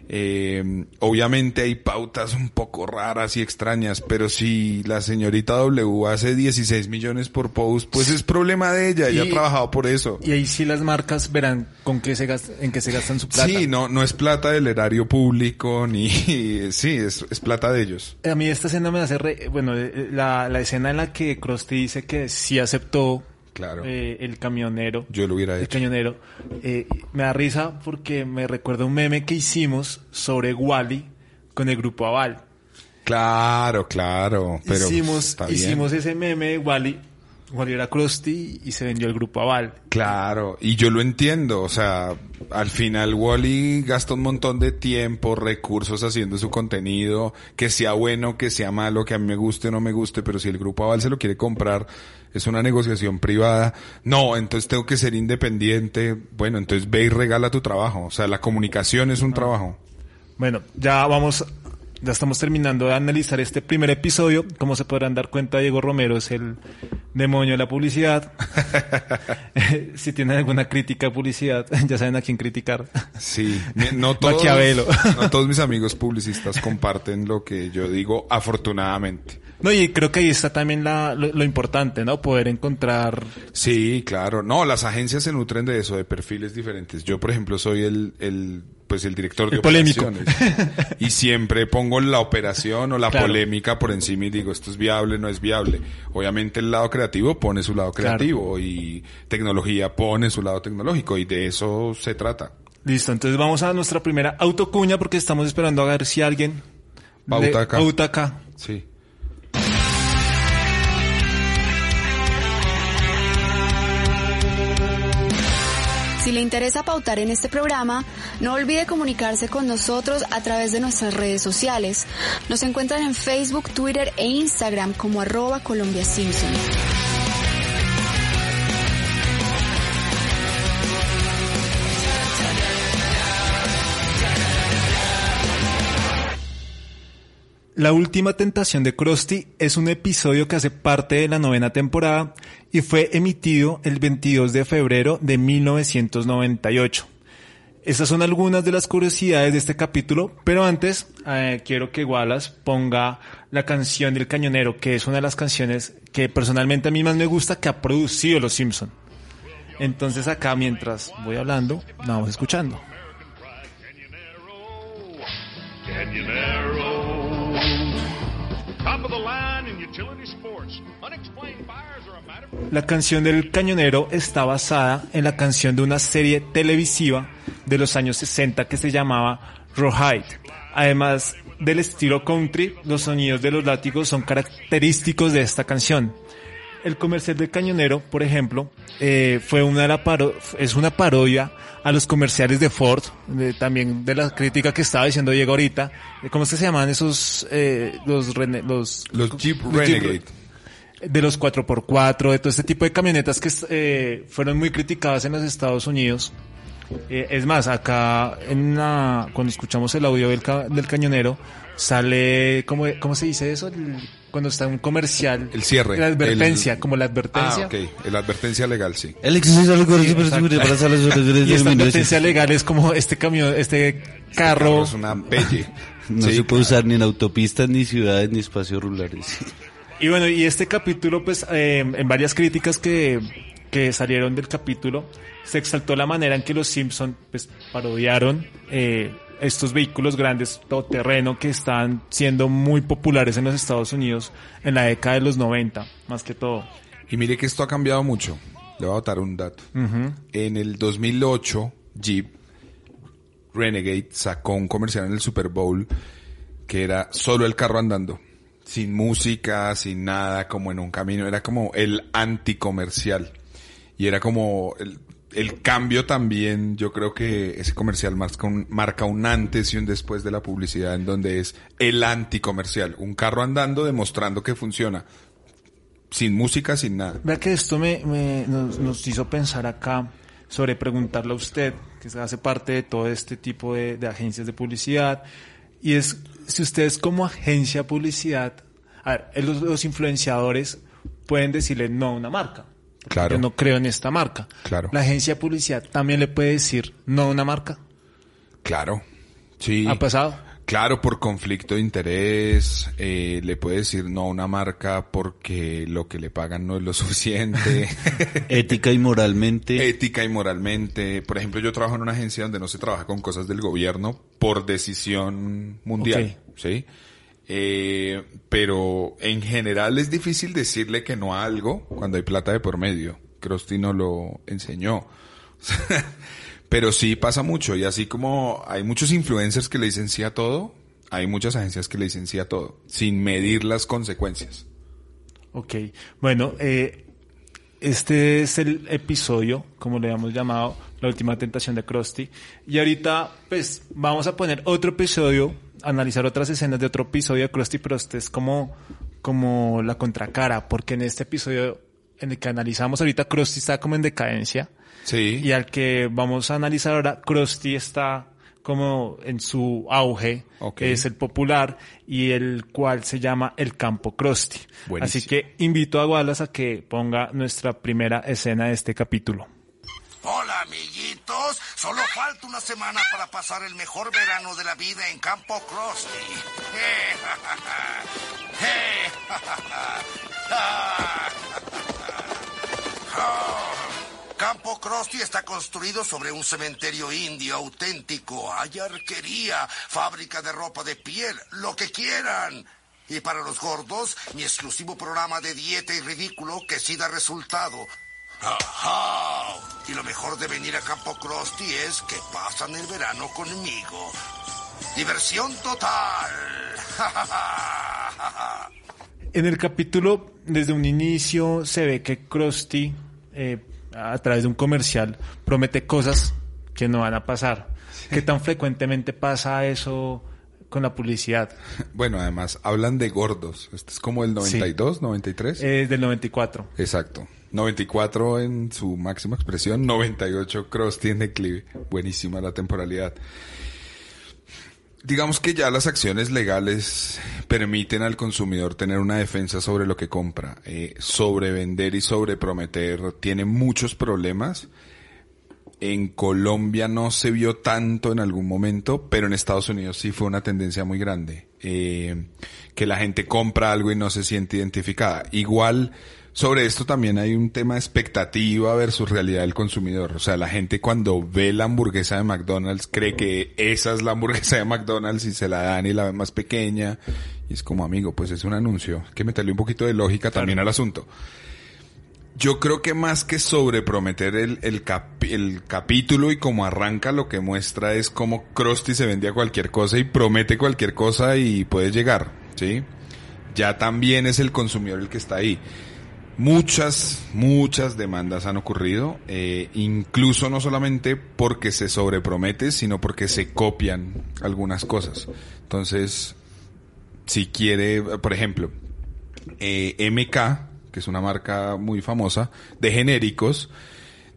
Eh, obviamente hay pautas un poco raras y extrañas, pero si la señorita W hace 16 millones por post, pues es problema de ella, ella ha trabajado por eso. Y ahí sí las marcas verán con qué se en qué se gastan su plata. Sí, no, no es plata del erario público, ni, [laughs] sí, es, es plata de ellos. A mí esta escena me hace, re, bueno, eh, la, la escena en la que Krusty dice que sí aceptó Claro. Eh, el camionero. Yo lo hubiera el hecho. El camionero. Eh, me da risa porque me recuerda un meme que hicimos sobre Wally con el grupo Aval. Claro, claro. Pero hicimos, hicimos ese meme de Wally Wally era Krusty y se vendió el grupo Aval. Claro, y yo lo entiendo, o sea, al final Wally gasta un montón de tiempo, recursos haciendo su contenido, que sea bueno, que sea malo, que a mí me guste o no me guste, pero si el grupo Aval se lo quiere comprar, es una negociación privada. No, entonces tengo que ser independiente. Bueno, entonces ve y regala tu trabajo. O sea, la comunicación es un ah. trabajo. Bueno, ya vamos ya estamos terminando de analizar este primer episodio. Como se podrán dar cuenta, Diego Romero es el demonio de la publicidad. [laughs] si tienen alguna crítica a publicidad, [laughs] ya saben a quién criticar. Sí, no [laughs] todos, no todos mis amigos publicistas comparten lo que yo digo, afortunadamente. No, y creo que ahí está también la, lo, importante, ¿no? Poder encontrar... Sí, claro. No, las agencias se nutren de eso, de perfiles diferentes. Yo, por ejemplo, soy el, el pues el director de operaciones. y siempre pongo la operación o la polémica por encima y digo, esto es viable, no es viable. Obviamente el lado creativo pone su lado creativo y tecnología pone su lado tecnológico y de eso se trata. Listo, entonces vamos a nuestra primera autocuña porque estamos esperando a ver si alguien... Pauta le- acá. pauta acá. Sí. Si le interesa pautar en este programa, no olvide comunicarse con nosotros a través de nuestras redes sociales. Nos encuentran en Facebook, Twitter e Instagram como arroba Colombia Simpson. La última tentación de Krusty es un episodio que hace parte de la novena temporada y fue emitido el 22 de febrero de 1998. Estas son algunas de las curiosidades de este capítulo, pero antes eh, quiero que Wallace ponga la canción del cañonero, que es una de las canciones que personalmente a mí más me gusta que ha producido Los Simpson. Entonces acá mientras voy hablando, la vamos escuchando. La canción del cañonero está basada en la canción de una serie televisiva de los años 60 que se llamaba Rawhide. Además del estilo country, los sonidos de los látigos son característicos de esta canción. El comercial del cañonero, por ejemplo, eh, fue una de la paro- es una parodia a los comerciales de Ford, de- también de la crítica que estaba diciendo Diego ahorita. Eh, ¿Cómo es que se llaman esos, eh, los, rene- los, Los Jeep los Renegade. de los 4x4, de todo este tipo de camionetas que eh, fueron muy criticadas en los Estados Unidos. Eh, es más, acá en la, cuando escuchamos el audio del, ca- del cañonero, sale, ¿cómo, ¿cómo se dice eso? El- cuando está un comercial. El cierre. La advertencia, El- como la advertencia. Ah, ok. La advertencia legal, sí. El exceso de [laughs] Y esta advertencia legal es como este camión, este carro. Es una pelle. [laughs] No Sí, se puede usar ni en autopistas, ni ciudades, ni espacios rurales. [laughs] Y bueno, y este capítulo, pues, eh, en varias críticas que, que salieron del capítulo, se exaltó la manera en que los Simpson, pues, parodiaron eh, estos vehículos grandes todoterreno que están siendo muy populares en los Estados Unidos en la década de los 90, más que todo. Y mire que esto ha cambiado mucho. Le voy a dar un dato. En el 2008, Jeep Renegade sacó un comercial en el Super Bowl que era solo el carro andando. Sin música, sin nada, como en un camino. Era como el anticomercial. Y era como el, el cambio también, yo creo que ese comercial marca un, marca un antes y un después de la publicidad en donde es el anticomercial. Un carro andando demostrando que funciona. Sin música, sin nada. Vea que esto me, nos, hizo pensar acá sobre preguntarle a usted, que hace parte de todo este tipo de, agencias de publicidad, y es si ustedes como agencia de publicidad, a ver, los influenciadores pueden decirle no a una marca. Porque Claro. Yo no creo en esta marca. Claro. La agencia de publicidad también le puede decir no a una marca. Claro. Sí. ¿Ha pasado? Claro, por conflicto de interés, eh, le puede decir no a una marca porque lo que le pagan no es lo [laughs] suficiente. [laughs] Ética y moralmente. Ética y moralmente. Por ejemplo, yo trabajo en una agencia donde no se trabaja con cosas del gobierno por decisión mundial. ¿Sí? Eh, pero en general es difícil decirle que no a algo cuando hay plata de por medio. Krusty nos lo enseñó. [laughs] Pero sí pasa mucho y así como hay muchos influencers que le dicen todo, hay muchas agencias que le dicen todo, sin medir las consecuencias. Ok, bueno, eh, este es el episodio, como le habíamos llamado, la última tentación de Krusty. Y ahorita, pues, vamos a poner otro episodio, analizar otras escenas de otro episodio de Krusty, pero este es como, como la contracara, porque en este episodio en el que analizamos ahorita, Krusty está como en decadencia. Sí. Y al que vamos a analizar ahora, Krusty está como en su auge, Ok. es el popular y el cual se llama el campo Krusty. Buenísimo. Así que invito a Wallace a que ponga nuestra primera escena de este capítulo. Hola, amiguitos. Solo falta una semana para pasar el mejor verano de la vida en Campo Krusty. [laughs] Campo Krusty está construido sobre un cementerio indio auténtico. Hay arquería, fábrica de ropa de piel, lo que quieran. Y para los gordos, mi exclusivo programa de dieta y ridículo que sí da resultado. Ajá. Y lo mejor de venir a Campo Krusty es que pasan el verano conmigo. Diversión total. [laughs] En el capítulo, desde un inicio, se ve que Krusty, eh, a través de un comercial, promete cosas que no van a pasar. ¿Qué tan frecuentemente pasa eso con la publicidad? [laughs] Bueno, además, hablan de gordos. Este es como el 92, 93. Es del 94. Exacto. 94 en su máxima expresión, 98 Krusty en declive. Buenísima la temporalidad. Digamos que ya las acciones legales permiten al consumidor tener una defensa sobre lo que compra. Eh, sobrevender y sobreprometer tiene muchos problemas. En Colombia no se vio tanto en algún momento, pero en Estados Unidos sí fue una tendencia muy grande. Eh, que la gente compra algo y no se siente identificada. Igual, sobre esto también hay un tema de expectativa versus realidad del consumidor. O sea, la gente cuando ve la hamburguesa de McDonald's cree que esa es la hamburguesa de McDonald's y se la dan y la ven más pequeña. Y es como, amigo, pues es un anuncio. Hay que meterle un poquito de lógica también al asunto. Yo creo que más que sobreprometer el, el, el capítulo y como arranca lo que muestra es cómo Krusty se vende a cualquier cosa y promete cualquier cosa y puede llegar, ¿sí? Ya también es el consumidor el que está ahí. Muchas, muchas demandas han ocurrido, eh, incluso no solamente porque se sobrepromete, sino porque se copian algunas cosas. Entonces, si quiere, por ejemplo, eh, MK, que es una marca muy famosa de genéricos,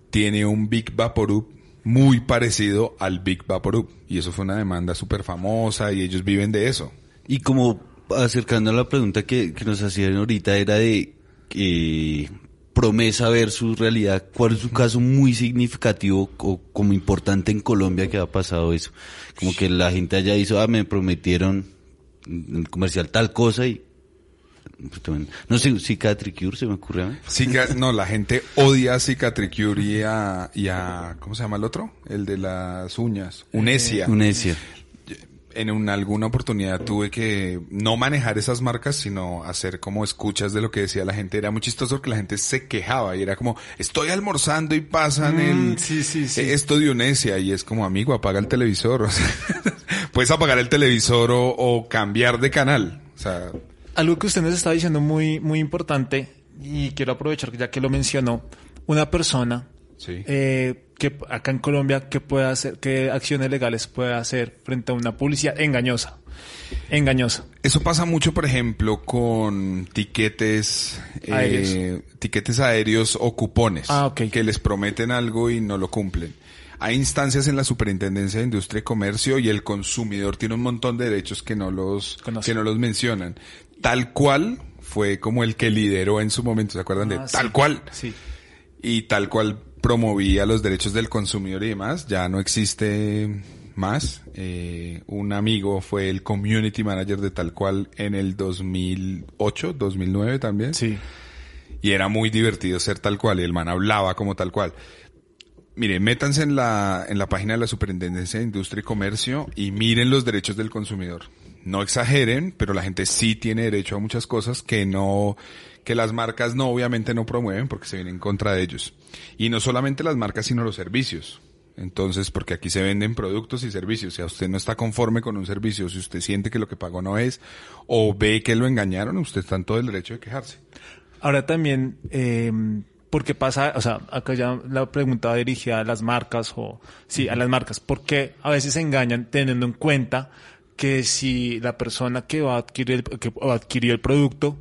tiene un Big Vaporub muy parecido al Big Vaporub. Y eso fue una demanda súper famosa y ellos viven de eso. Y como acercando a la pregunta que, que nos hacían ahorita era de eh, promesa versus realidad, ¿cuál es un caso muy significativo o como importante en Colombia que ha pasado eso? Como que la gente allá hizo, ah, me prometieron en el comercial tal cosa y no sé, Cicatricure se me ocurre a mí. no, la gente odia a Cicatricure y a, y a, ¿cómo se llama el otro? El de las uñas. Unesia. Unesia en una, alguna oportunidad tuve que no manejar esas marcas, sino hacer como escuchas de lo que decía la gente. Era muy chistoso porque la gente se quejaba y era como, estoy almorzando y pasan mm, el, sí, sí, sí. esto de Unesia y es como, amigo, apaga el televisor. [laughs] O sea, puedes apagar el televisor o, o, cambiar de canal. O sea, algo que usted nos está diciendo muy, muy importante y quiero aprovechar ya que lo mencionó, una persona Sí. Eh, que acá en Colombia, ¿qué puede hacer, qué acciones legales puede hacer frente a una publicidad engañosa? Engañosa. Eso pasa mucho, por ejemplo, con tiquetes, aéreos. Eh, tiquetes aéreos o cupones. Ah, Que les prometen algo y no lo cumplen. Hay instancias en la Superintendencia de Industria y Comercio y el consumidor tiene un montón de derechos que no los, que no los mencionan. Tal cual fue como el que lideró en su momento, ¿se acuerdan de Ah, tal cual? Sí. Y tal cual promovía los derechos del consumidor y demás, ya no existe más. Eh, un amigo fue el community manager de tal cual en el 2008, 2009 también. Sí. Y era muy divertido ser tal cual, y el man hablaba como tal cual. Mire, métanse en la, en la página de la Superintendencia de Industria y Comercio y miren los derechos del consumidor. No exageren, pero la gente sí tiene derecho a muchas cosas que no, que las marcas no, obviamente no promueven porque se vienen en contra de ellos. Y no solamente las marcas, sino los servicios. Entonces, porque aquí se venden productos y servicios. Si a usted no está conforme con un servicio, si usted siente que lo que pagó no es, o ve que lo engañaron, usted está en todo el derecho de quejarse. Ahora también, eh, porque pasa, o sea, acá ya la pregunta dirigida a las marcas o, sí, a las marcas, porque a veces se engañan teniendo en cuenta que si la persona que va a adquirir, que adquirió el producto,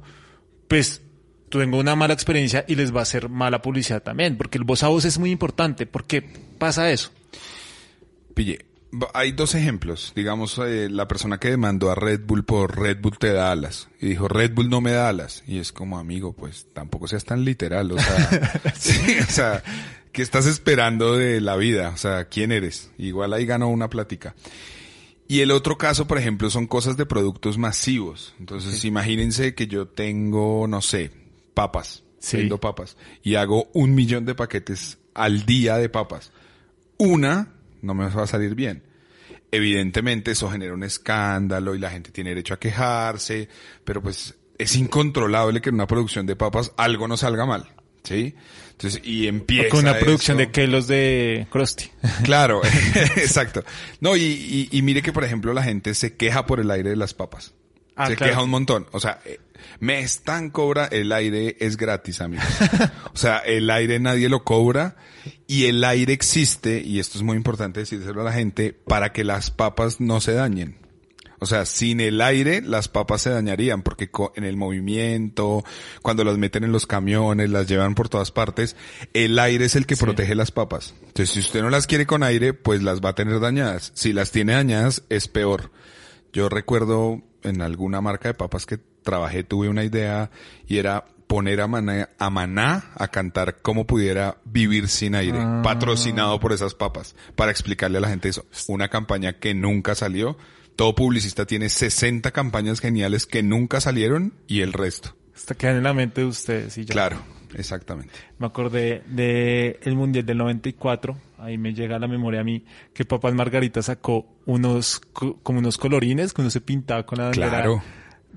pues tengo una mala experiencia y les va a hacer mala publicidad también, porque el voz a voz es muy importante. ¿Por qué pasa eso? Pille, hay dos ejemplos. Digamos, eh, la persona que demandó a Red Bull por Red Bull te da alas. Y dijo, Red Bull no me da alas. Y es como, amigo, pues tampoco seas tan literal. O sea, [laughs] sí, o sea, ¿qué estás esperando de la vida? O sea, ¿quién eres? Igual ahí ganó una plática. Y el otro caso, por ejemplo, son cosas de productos masivos. Entonces, imagínense que yo tengo, no sé, papas. Sí. Vendo papas. Y hago un millón de paquetes al día de papas. Una no me va a salir bien. Evidentemente eso genera un escándalo y la gente tiene derecho a quejarse, pero pues es incontrolable que en una producción de papas algo no salga mal. ¿Sí? Entonces, y empieza. Con una producción de Kelos de Krusty. [laughs] Claro, [laughs] [laughs] exacto. No, y, y, y mire que, por ejemplo, la gente se queja por el aire de las papas. Ah, se claro. queja un montón. O sea, eh, me están cobra, el aire es gratis, amigos. o sea, el aire nadie lo cobra y el aire existe, y esto es muy importante decírselo a la gente, para que las papas no se dañen. O sea, sin el aire las papas se dañarían porque en el movimiento, cuando las meten en los camiones, las llevan por todas partes, el aire es el que protege las papas. Entonces, si usted no las quiere con aire, pues las va a tener dañadas. Si las tiene dañadas, es peor. Yo recuerdo en alguna marca de papas que trabajé, tuve una idea y era poner a Maná, a Maná a cantar cómo pudiera vivir sin aire, Ah. patrocinado por esas papas, para explicarle a la gente eso. Una campaña que nunca salió. Todo publicista tiene 60 campañas geniales que nunca salieron y el resto. Hasta quedan en la mente de ustedes y ya. Claro, exactamente. Me acordé de el Mundial del 94, ahí me llega a la memoria a mí que Papas Margarita sacó unos co- como unos colorines que uno se pintaba con la bandera Claro.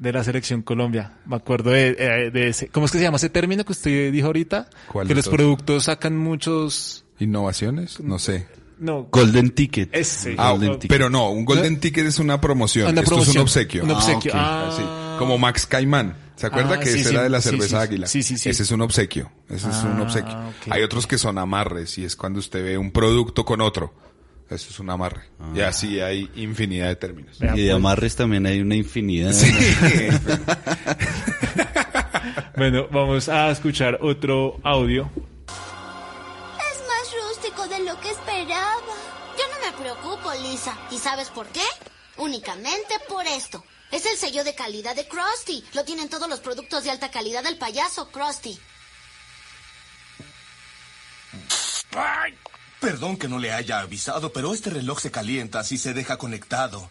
De la selección Colombia. Me acuerdo de, eh, de ese, ¿cómo es que se llama ese término que usted dijo ahorita? ¿Cuál que de los productos sacan muchos ¿Innovaciones? No sé. no Golden Ticket. Ese. Ah, Golden Ticket. pero no, un Golden Ticket es una promoción. Una Esto es un obsequio. Un obsequio. Ah, Ah. Como Max Caimán. ¿Se acuerda Ah, que sí, ese sí. era de la cerveza sí, águila? sí, sí, sí. Ese es un obsequio. Ese es un obsequio. Hay otros que son amarres y es cuando usted ve un producto con otro. Eso es un amarre. Y así hay infinidad de términos. Vea, Y de pues. amarres también hay una infinidad. Sí. [laughs] Bueno, vamos a escuchar otro audio. Es más rústico de lo que esperaba. Yo no me preocupo, Lisa. ¿Y sabes por qué? Únicamente por esto. Es el sello de calidad de Krusty. Lo tienen todos los productos de alta calidad del payaso Krusty. ¡Ay! Perdón que no le haya avisado, pero este reloj se calienta si se deja conectado.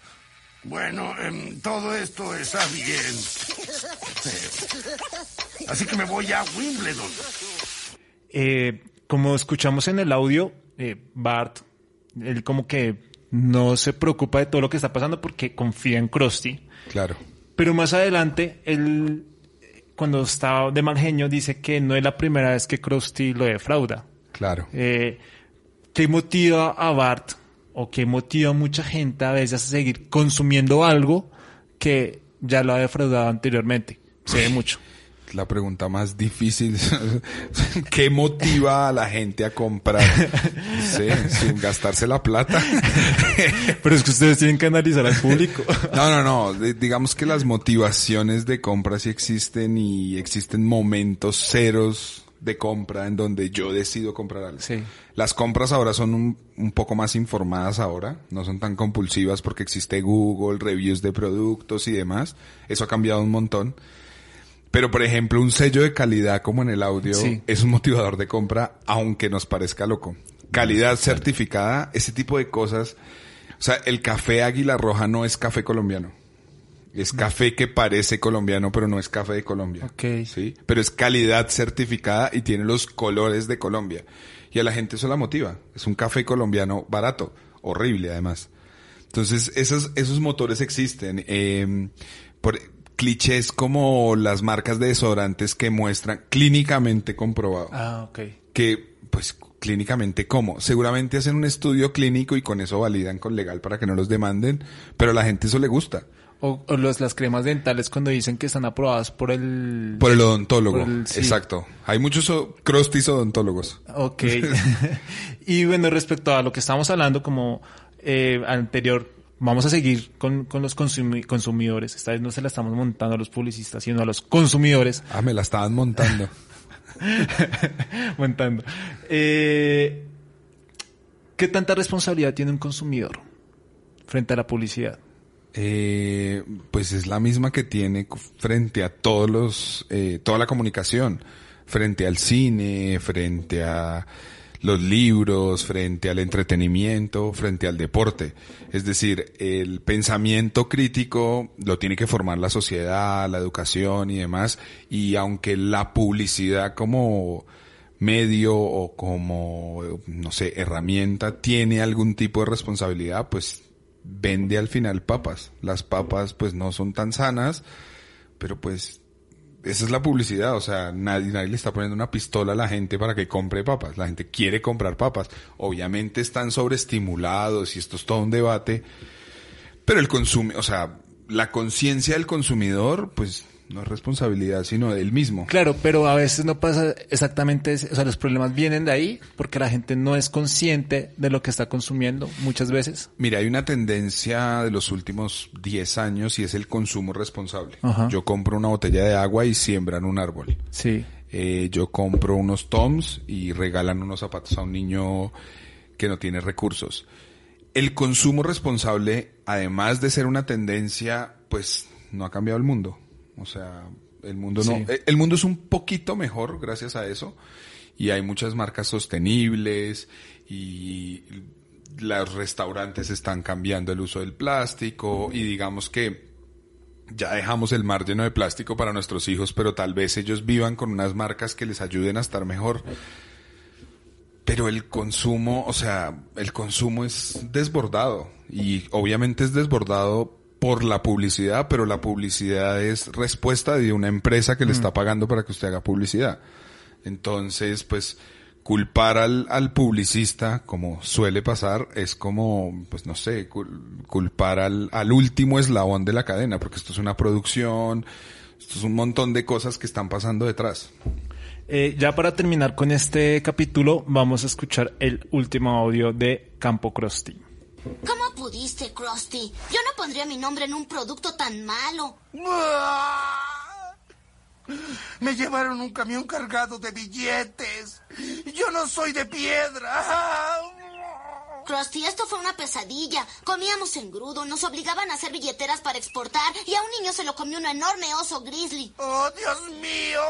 Bueno, em, todo esto está bien. Así que me voy a Wimbledon. Eh, como escuchamos en el audio, eh, Bart, él como que no se preocupa de todo lo que está pasando porque confía en Krusty. Claro. Pero más adelante, él, cuando está de mal genio, dice que no es la primera vez que Krusty lo defrauda. Claro. Eh, ¿Qué motiva a Bart o qué motiva a mucha gente a veces a seguir consumiendo algo que ya lo ha defraudado anteriormente? Se ve mucho. [laughs] La pregunta más difícil. [laughs] ¿Qué motiva a la gente a comprar? Sé, [laughs] sin gastarse la plata. Pero es que ustedes tienen que analizar al público. No, no, no. Digamos que las motivaciones de compra sí existen y existen momentos ceros de compra en donde yo decido comprar algo. Sí. Las compras ahora son un, un poco más informadas ahora, no son tan compulsivas porque existe Google, reviews de productos y demás. Eso ha cambiado un montón. Pero por ejemplo, un sello de calidad como en el audio Sí. es un motivador de compra aunque nos parezca loco. Calidad certificada, ese tipo de cosas. O sea, el café Águila Roja no es café colombiano. Es café que parece colombiano, pero no es café de Colombia. Ok. ¿Sí? Pero es calidad certificada y tiene los colores de Colombia. Y a la gente eso la motiva. Es un café colombiano barato. Horrible, además. Entonces, esos, esos motores existen. Eh, por clichés como las marcas de desodorantes que muestran clínicamente comprobado Ah, ok. que, pues, clínicamente, ¿cómo? Seguramente hacen un estudio clínico y con eso validan con legal para que no los demanden, pero a la gente eso le gusta. O, o los, las cremas dentales cuando dicen que están aprobadas por el... Por el odontólogo. por el- sí. Exacto. Hay muchos crusties odontólogos. Ok. [laughs] [laughs] y bueno, respecto a lo que estábamos hablando como eh, anterior, vamos a seguir con, con los consumi- consumidores. Esta vez no se la estamos montando a los publicistas, sino a los consumidores. Ah, me la estaban montando. [laughs] montando. Eh, ¿Qué tanta responsabilidad tiene un consumidor frente a la publicidad? Eh, pues es la misma que tiene frente a todos los, eh, toda la comunicación, frente al cine, frente a los libros, frente al entretenimiento, frente al deporte. Es decir, el pensamiento crítico lo tiene que formar la sociedad, la educación y demás. Y aunque la publicidad como medio o como, no sé, herramienta tiene algún tipo de responsabilidad, pues vende al final papas. Las papas pues no son tan sanas, pero pues esa es la publicidad, o sea, nadie, nadie le está poniendo una pistola a la gente para que compre papas. La gente quiere comprar papas. Obviamente están sobreestimulados y esto es todo un debate. Pero el consumo, o sea, la conciencia del consumidor, pues no es responsabilidad, sino del mismo. Claro, pero a veces no pasa exactamente, eso. o sea, los problemas vienen de ahí porque la gente no es consciente de lo que está consumiendo muchas veces. Mira, hay una tendencia de los últimos 10 años y es el consumo responsable. Ajá. Yo compro una botella de agua y siembran un árbol. Sí. Eh, yo compro unos toms y regalan unos zapatos a un niño que no tiene recursos. El consumo responsable, además de ser una tendencia, pues no ha cambiado el mundo. O sea, el mundo no, Sí. eh, el mundo es un poquito mejor gracias a eso y hay muchas marcas sostenibles y los restaurantes están cambiando el uso del plástico y digamos que ya dejamos el mar lleno de plástico para nuestros hijos, pero tal vez ellos vivan con unas marcas que les ayuden a estar mejor. Pero el consumo, o sea, el consumo es desbordado y obviamente es desbordado por la publicidad, pero la publicidad es respuesta de una empresa que le está pagando para que usted haga publicidad. Entonces, pues, culpar al, al publicista, como suele pasar, es como, pues no sé, cul- culpar al, al último eslabón de la cadena, porque esto es una producción, esto es un montón de cosas que están pasando detrás. Eh, ya para terminar con este capítulo, vamos a escuchar el último audio de Campo Krusty. ¿Cómo pudiste, Krusty? Yo no pondría mi nombre en un producto tan malo. Me llevaron un camión cargado de billetes. Yo no soy de piedra. Krusty, esto fue una pesadilla. Comíamos engrudo, nos obligaban a hacer billeteras para exportar y a un niño se lo comió un enorme oso grizzly. ¡Oh, Dios mío!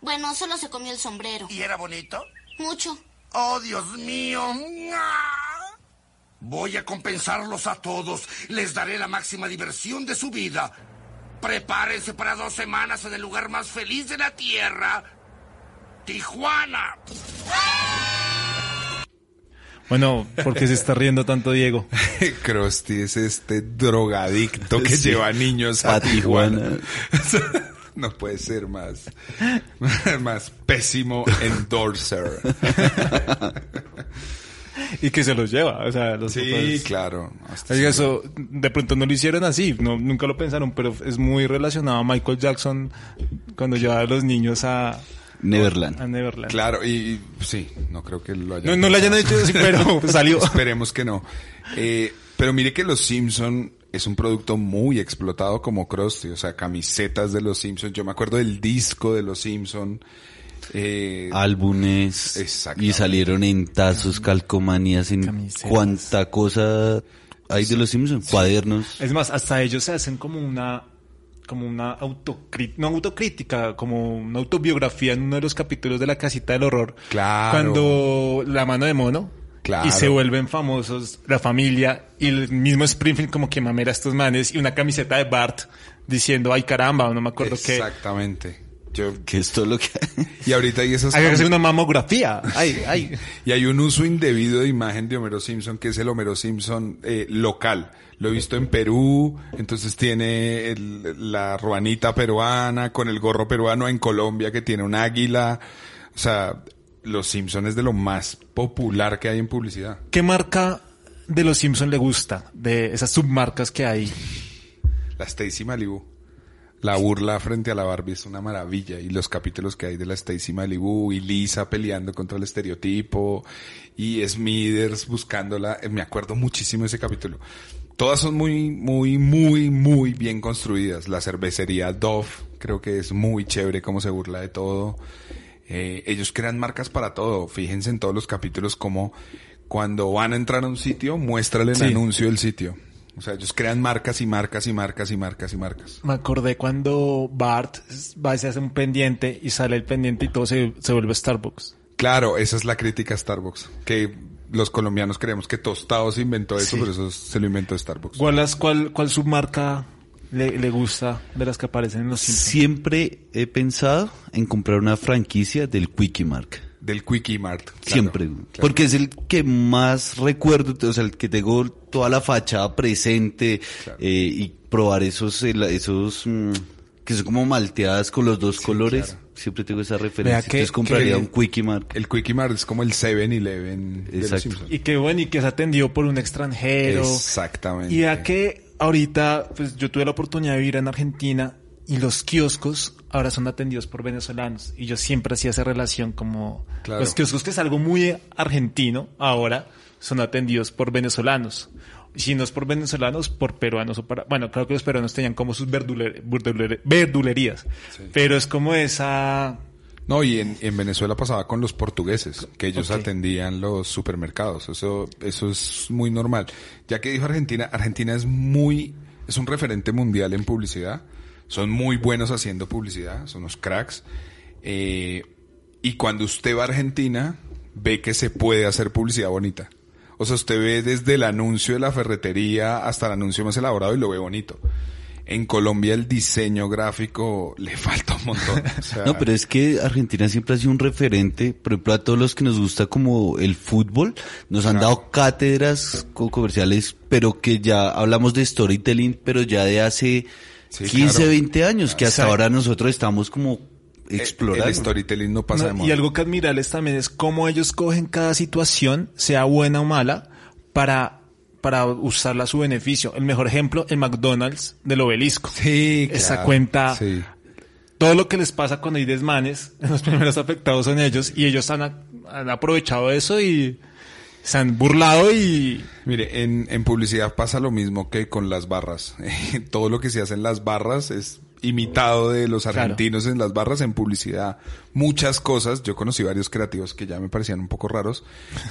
Bueno, solo se comió el sombrero. ¿Y era bonito? Mucho. ¡Oh, Dios mío! Voy a compensarlos a todos. Les daré la máxima diversión de su vida. Prepárense para dos semanas en el lugar más feliz de la Tierra. Tijuana. Bueno, ¿por qué se está riendo tanto Diego? [laughs] Krusty es este drogadicto que Sí. lleva niños a, A Tijuana. Tijuana. [laughs] no puede ser más, [laughs] más pésimo endorser. [laughs] y que se los lleva, o sea, los Sí, papás- claro. Hasta eso, de pronto no lo hicieron así, no, nunca lo pensaron, pero es muy relacionado a Michael Jackson cuando llevaba a los niños a, Neverland. a Neverland. Claro, y, y sí, no creo que lo hayan No, no lo hayan hecho así, pero [laughs] salió. Esperemos que no. Eh, pero mire que Los Simpson es un producto muy explotado como Krusty, o sea, camisetas de Los Simpson. Yo me acuerdo del disco de Los Simpson. Eh, álbumes y salieron en tazos, calcomanías, en cuánta cosa hay de los Simpsons, cuadernos. Es más, hasta ellos se hacen como una como una autocrítica, no autocrítica, como una autobiografía en uno de los capítulos de la casita del horror. Claro. Cuando la mano de mono. Claro. Y se vuelven famosos la familia y el mismo Springfield como que mamera a estos manes y una camiseta de Bart diciendo, ay caramba, no me acuerdo qué. Exactamente. Yo, que esto es lo que... [laughs] y ahorita hay esas... Hay que hacer una mamografía. Ay, ay. Y hay un uso indebido de imagen de Homero Simpson, que es el Homero Simpson eh, local. Lo he visto en Perú, entonces tiene el- la ruanita peruana con el gorro peruano en Colombia que tiene un águila. O sea, los Simpson es de lo más popular que hay en publicidad. ¿Qué marca de los Simpson le gusta? De esas submarcas que hay. La Stacy Malibu. La burla frente a la Barbie es una maravilla. Y los capítulos que hay de la Stacy Malibu y Lisa peleando contra el estereotipo y Smithers buscándola. Eh, Me acuerdo muchísimo ese capítulo. Todas son muy, muy, muy, muy bien construidas. La cervecería Dove creo que es muy chévere cómo se burla de todo. Eh, ellos crean marcas para todo. Fíjense en todos los capítulos como cuando van a entrar a un sitio, muéstrale el Sí. anuncio del sitio. O sea, ellos crean marcas y marcas y marcas y marcas y marcas. Me acordé cuando Bart va y se hace un pendiente y sale el pendiente y todo se, se vuelve Starbucks. Claro, esa es la crítica a Starbucks. Que los colombianos creemos que Tostados inventó eso, Sí. pero eso se lo inventó Starbucks. ¿Cuál, es- cuál, cuál submarca le, le gusta de las que aparecen en los Simpsons? Siempre he pensado en comprar una franquicia del Quickie Mark. Del Quickie Mart. claro, Siempre. claro. Porque es el que más recuerdo, o sea, el que tengo toda la fachada presente eh, y probar esos, esos, mm, que son como malteadas con los dos colores. Siempre tengo esa referencia. Que- Entonces compraría que- un Quickie Mart. El Quickie Mart es como el 7-Eleven de los Exacto. Y que bueno, y que es atendido por un extranjero. Exactamente. Y a que ahorita, pues yo tuve la oportunidad de vivir en Argentina y los kioscos ahora son atendidos por venezolanos. Y yo siempre hacía esa relación como Claro. los kioscos que es algo muy argentino ahora son atendidos por venezolanos. Si no es por venezolanos, por peruanos o para... Bueno, creo que los peruanos tenían como sus verduler- verduler- verdulerías. Pero es como esa... No, y en, en Venezuela pasaba con los portugueses, que ellos Ok. atendían los supermercados. Eso, eso es muy normal. Ya que dijo Argentina, Argentina es muy, es un referente mundial en publicidad. Son muy buenos haciendo publicidad, son unos cracks. Eh, y cuando usted va a Argentina, ve que se puede hacer publicidad bonita. O sea, usted ve desde el anuncio de la ferretería hasta el anuncio más elaborado y lo ve bonito. En Colombia el diseño gráfico le [laughs] falta un montón. O sea, No, pero es que Argentina siempre ha sido un referente, por ejemplo, a todos los que nos gusta como el fútbol, nos han dado cátedras co- comerciales, pero que ya hablamos de storytelling, pero ya de hace Sí, 15, claro. 20 años, que hasta ahora nosotros estamos como el explorando. storytelling no pasa No, de moda. y algo que admirarles también es cómo ellos cogen cada situación, sea buena o mala, para, para usarla a su beneficio. El mejor ejemplo, el McDonald's del obelisco. Sí, Esa claro, cuenta, sí. todo lo que les pasa cuando hay desmanes, [laughs] los primeros afectados son ellos, y ellos han, han aprovechado eso y se han burlado y... Mire, en, en publicidad pasa lo mismo que con las barras. [laughs] Todo lo que se hace en las barras es imitado de los Claro. argentinos en las barras en publicidad. Muchas cosas, yo conocí varios creativos que ya me parecían un poco raros,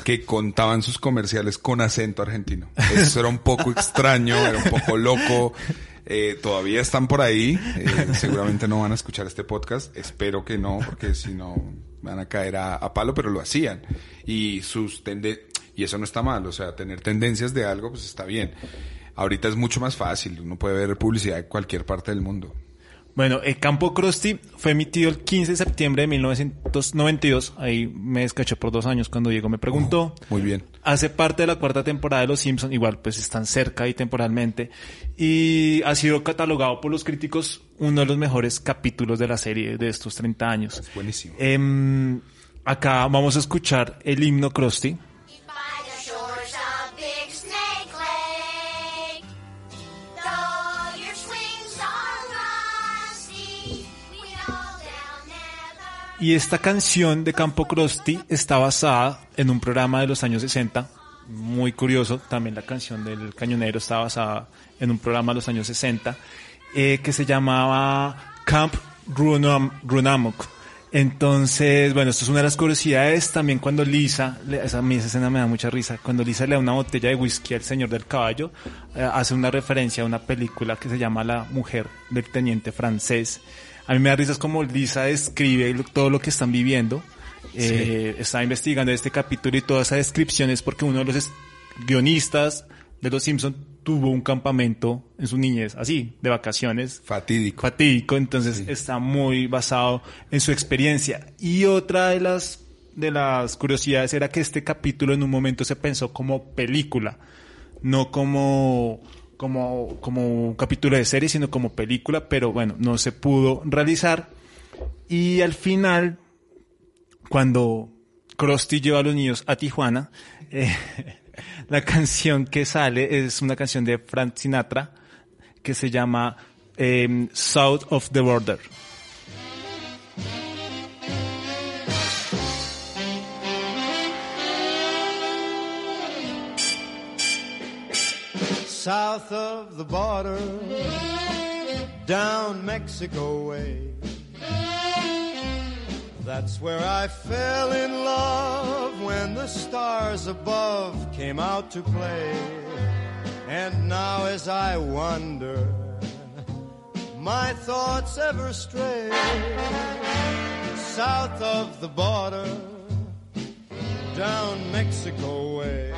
que contaban sus comerciales con acento argentino. Eso era un poco extraño, era un poco loco. Eh, todavía están por ahí, eh, seguramente no van a escuchar este podcast, espero que no, porque si no van a caer a, a palo, pero lo hacían. Y sus tende y eso no está mal, o sea, tener tendencias de algo, pues está bien. Ahorita es mucho más fácil, uno puede ver publicidad de cualquier parte del mundo. Bueno, el Campo Krusty fue emitido el 15 de septiembre de 1992. Ahí me descaché por dos años cuando Diego me preguntó. Muy bien. Hace parte de la cuarta temporada de Los Simpsons, igual pues están cerca ahí temporalmente. Y ha sido catalogado por los críticos uno de los mejores capítulos de la serie de estos 30 años. Es buenísimo. Em, acá vamos a escuchar el himno Krusty. Y esta canción de Campo Krusty está basada en un programa de los años 60. Muy curioso, también la canción del cañonero está basada en un programa de los años 60 eh, que se llamaba Camp Runam, Runamok. Entonces, bueno, esto es una de las curiosidades. También cuando Lisa, esa, a mí esa escena me da mucha risa, cuando Lisa le da una botella de whisky al señor del caballo, eh, hace una referencia a una película que se llama La mujer del teniente francés. A mí me da risa es como Lisa describe todo lo que están viviendo. Eh, Estaba investigando este capítulo y toda esa descripción es porque uno de los guionistas de Los Simpson tuvo un campamento en su niñez, así, de vacaciones. Fatídico. Fatídico, entonces está muy basado en su experiencia. Y otra de las, de las curiosidades era que este capítulo en un momento se pensó como película, no como, como, como un capítulo de serie, sino como película, pero bueno, no se pudo realizar. Y al final, cuando Krusty lleva a los niños a Tijuana, eh, [laughs] la canción que sale es una canción de Frank Sinatra que se llama em, South of the Border. South of the border, down Mexico way. That's where I fell in love when the stars above came out to play. And now as I wander, my thoughts ever stray south of the border, down Mexico way.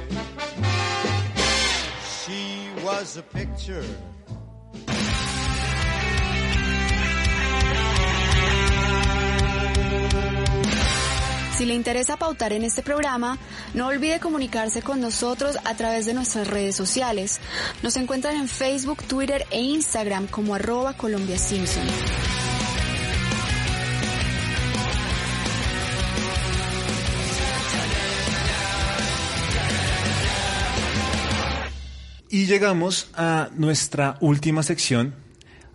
Si le interesa pautar en este programa, no olvide comunicarse con nosotros a través de nuestras redes sociales. Nos encuentran en Facebook, Twitter e Instagram como arroba Colombia Simpson. Y llegamos a nuestra última sección.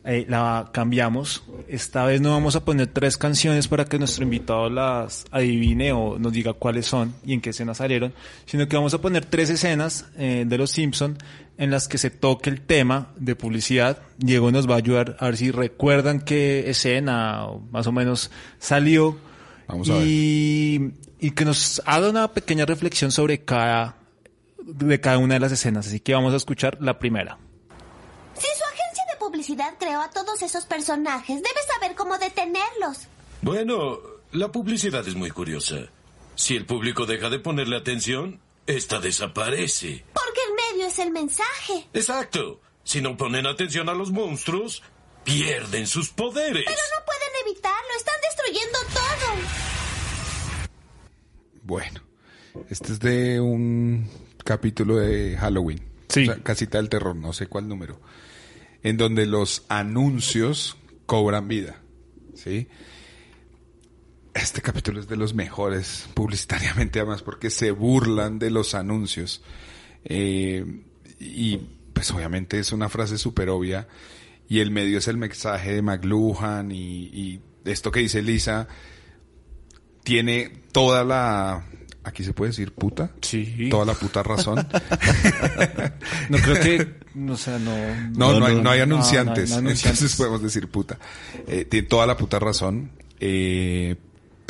Eh, la cambiamos. Esta vez no vamos a poner tres canciones para que nuestro invitado las adivine o nos diga cuáles son y en qué escenas salieron, sino que vamos a poner tres escenas eh, de Los Simpson en las que se toque el tema de publicidad. Diego nos va a ayudar a ver si recuerdan qué escena o más o menos salió. Vamos a ver. y que nos haga una pequeña reflexión sobre cada de cada una de las escenas. Así que vamos a escuchar la primera. Si su agencia de publicidad creó a todos esos personajes, debe saber cómo detenerlos. Bueno, la publicidad es muy curiosa. Si el público deja de ponerle atención, esta desaparece. Porque el medio es el mensaje. Exacto. Si no ponen atención a los monstruos, pierden sus poderes. Pero no pueden evitarlo, están destruyendo todo. Bueno, este es de un capítulo de Halloween. Sí. O sea, casita del terror, no sé cuál número. En donde los anuncios cobran vida. ¿Sí? Este capítulo es de los mejores publicitariamente, además, porque se burlan de los anuncios. Eh, y pues obviamente es una frase súper obvia. Y el medio es el mensaje de McLuhan y, y esto que dice Lisa tiene toda la aquí se puede decir puta. Sí. Toda la puta razón. [laughs] No creo que no sea no no no, hay, no hay anunciantes hay anunciantes. entonces podemos decir puta. Eh, tiene toda la puta razón eh,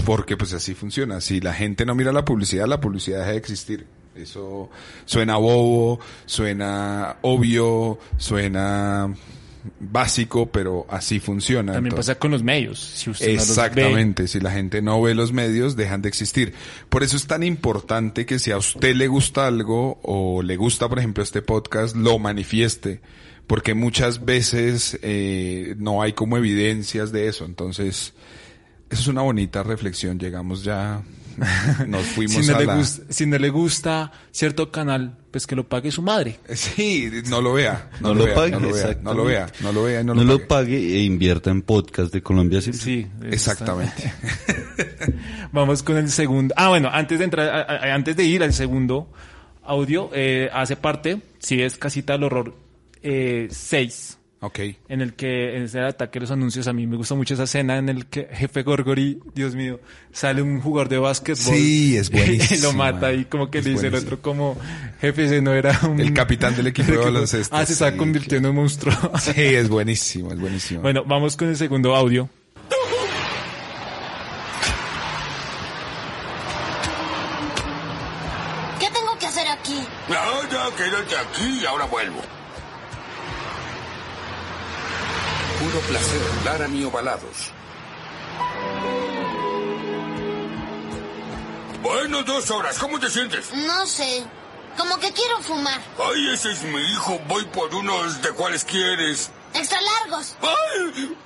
porque pues así funciona. Si la gente no mira la publicidad la publicidad deja de existir. Eso suena bobo suena obvio suena básico, pero así funciona. También Entonces, pasa con los medios. Si usted Exactamente, si la gente no ve los medios, dejan de existir. Por eso es tan importante que si a usted le gusta algo o le gusta, por ejemplo, este podcast, lo manifieste, porque muchas veces eh, no hay como evidencias de eso. Entonces, eso es una bonita reflexión. Llegamos ya, nos [laughs] fuimos si no a le la... gusta, si no le gusta cierto canal, pues que lo pague su madre. [laughs] Sí, no lo vea. No, No, lo, lo, vea, pague, no lo vea, no lo vea, no lo vea No pague. pague e invierta en podcast de Colombia Simpson. Sí, Exactamente. [laughs] Vamos con el segundo. Ah, bueno, antes de entrar, a- a- antes de ir al segundo audio, eh, hace parte, si es Casita del Horror 6. Ok. En el que, en el ataque de los anuncios, a mí me gusta mucho esa escena en el que Jefe Gorgori, Dios mío, sale un jugador de básquetbol. Sí, es [laughs] Y lo mata y como que Es le dice el buenísimo. otro como, jefe, ese no era un... El capitán del [laughs] equipo de baloncesto, Ah, se está sí, convirtiendo en monstruo. Sí, es buenísimo, es buenísimo. Bueno, vamos con el segundo audio. ¿Qué tengo que hacer aquí? Nada, quédate aquí, ahora vuelvo. Puro placer, Laramie ovalados. Bueno, dos horas, ¿cómo te sientes? No sé. Como que quiero fumar. Ay, ese es mi hijo, voy por unos de cuáles quieres. Extra largos. Ay,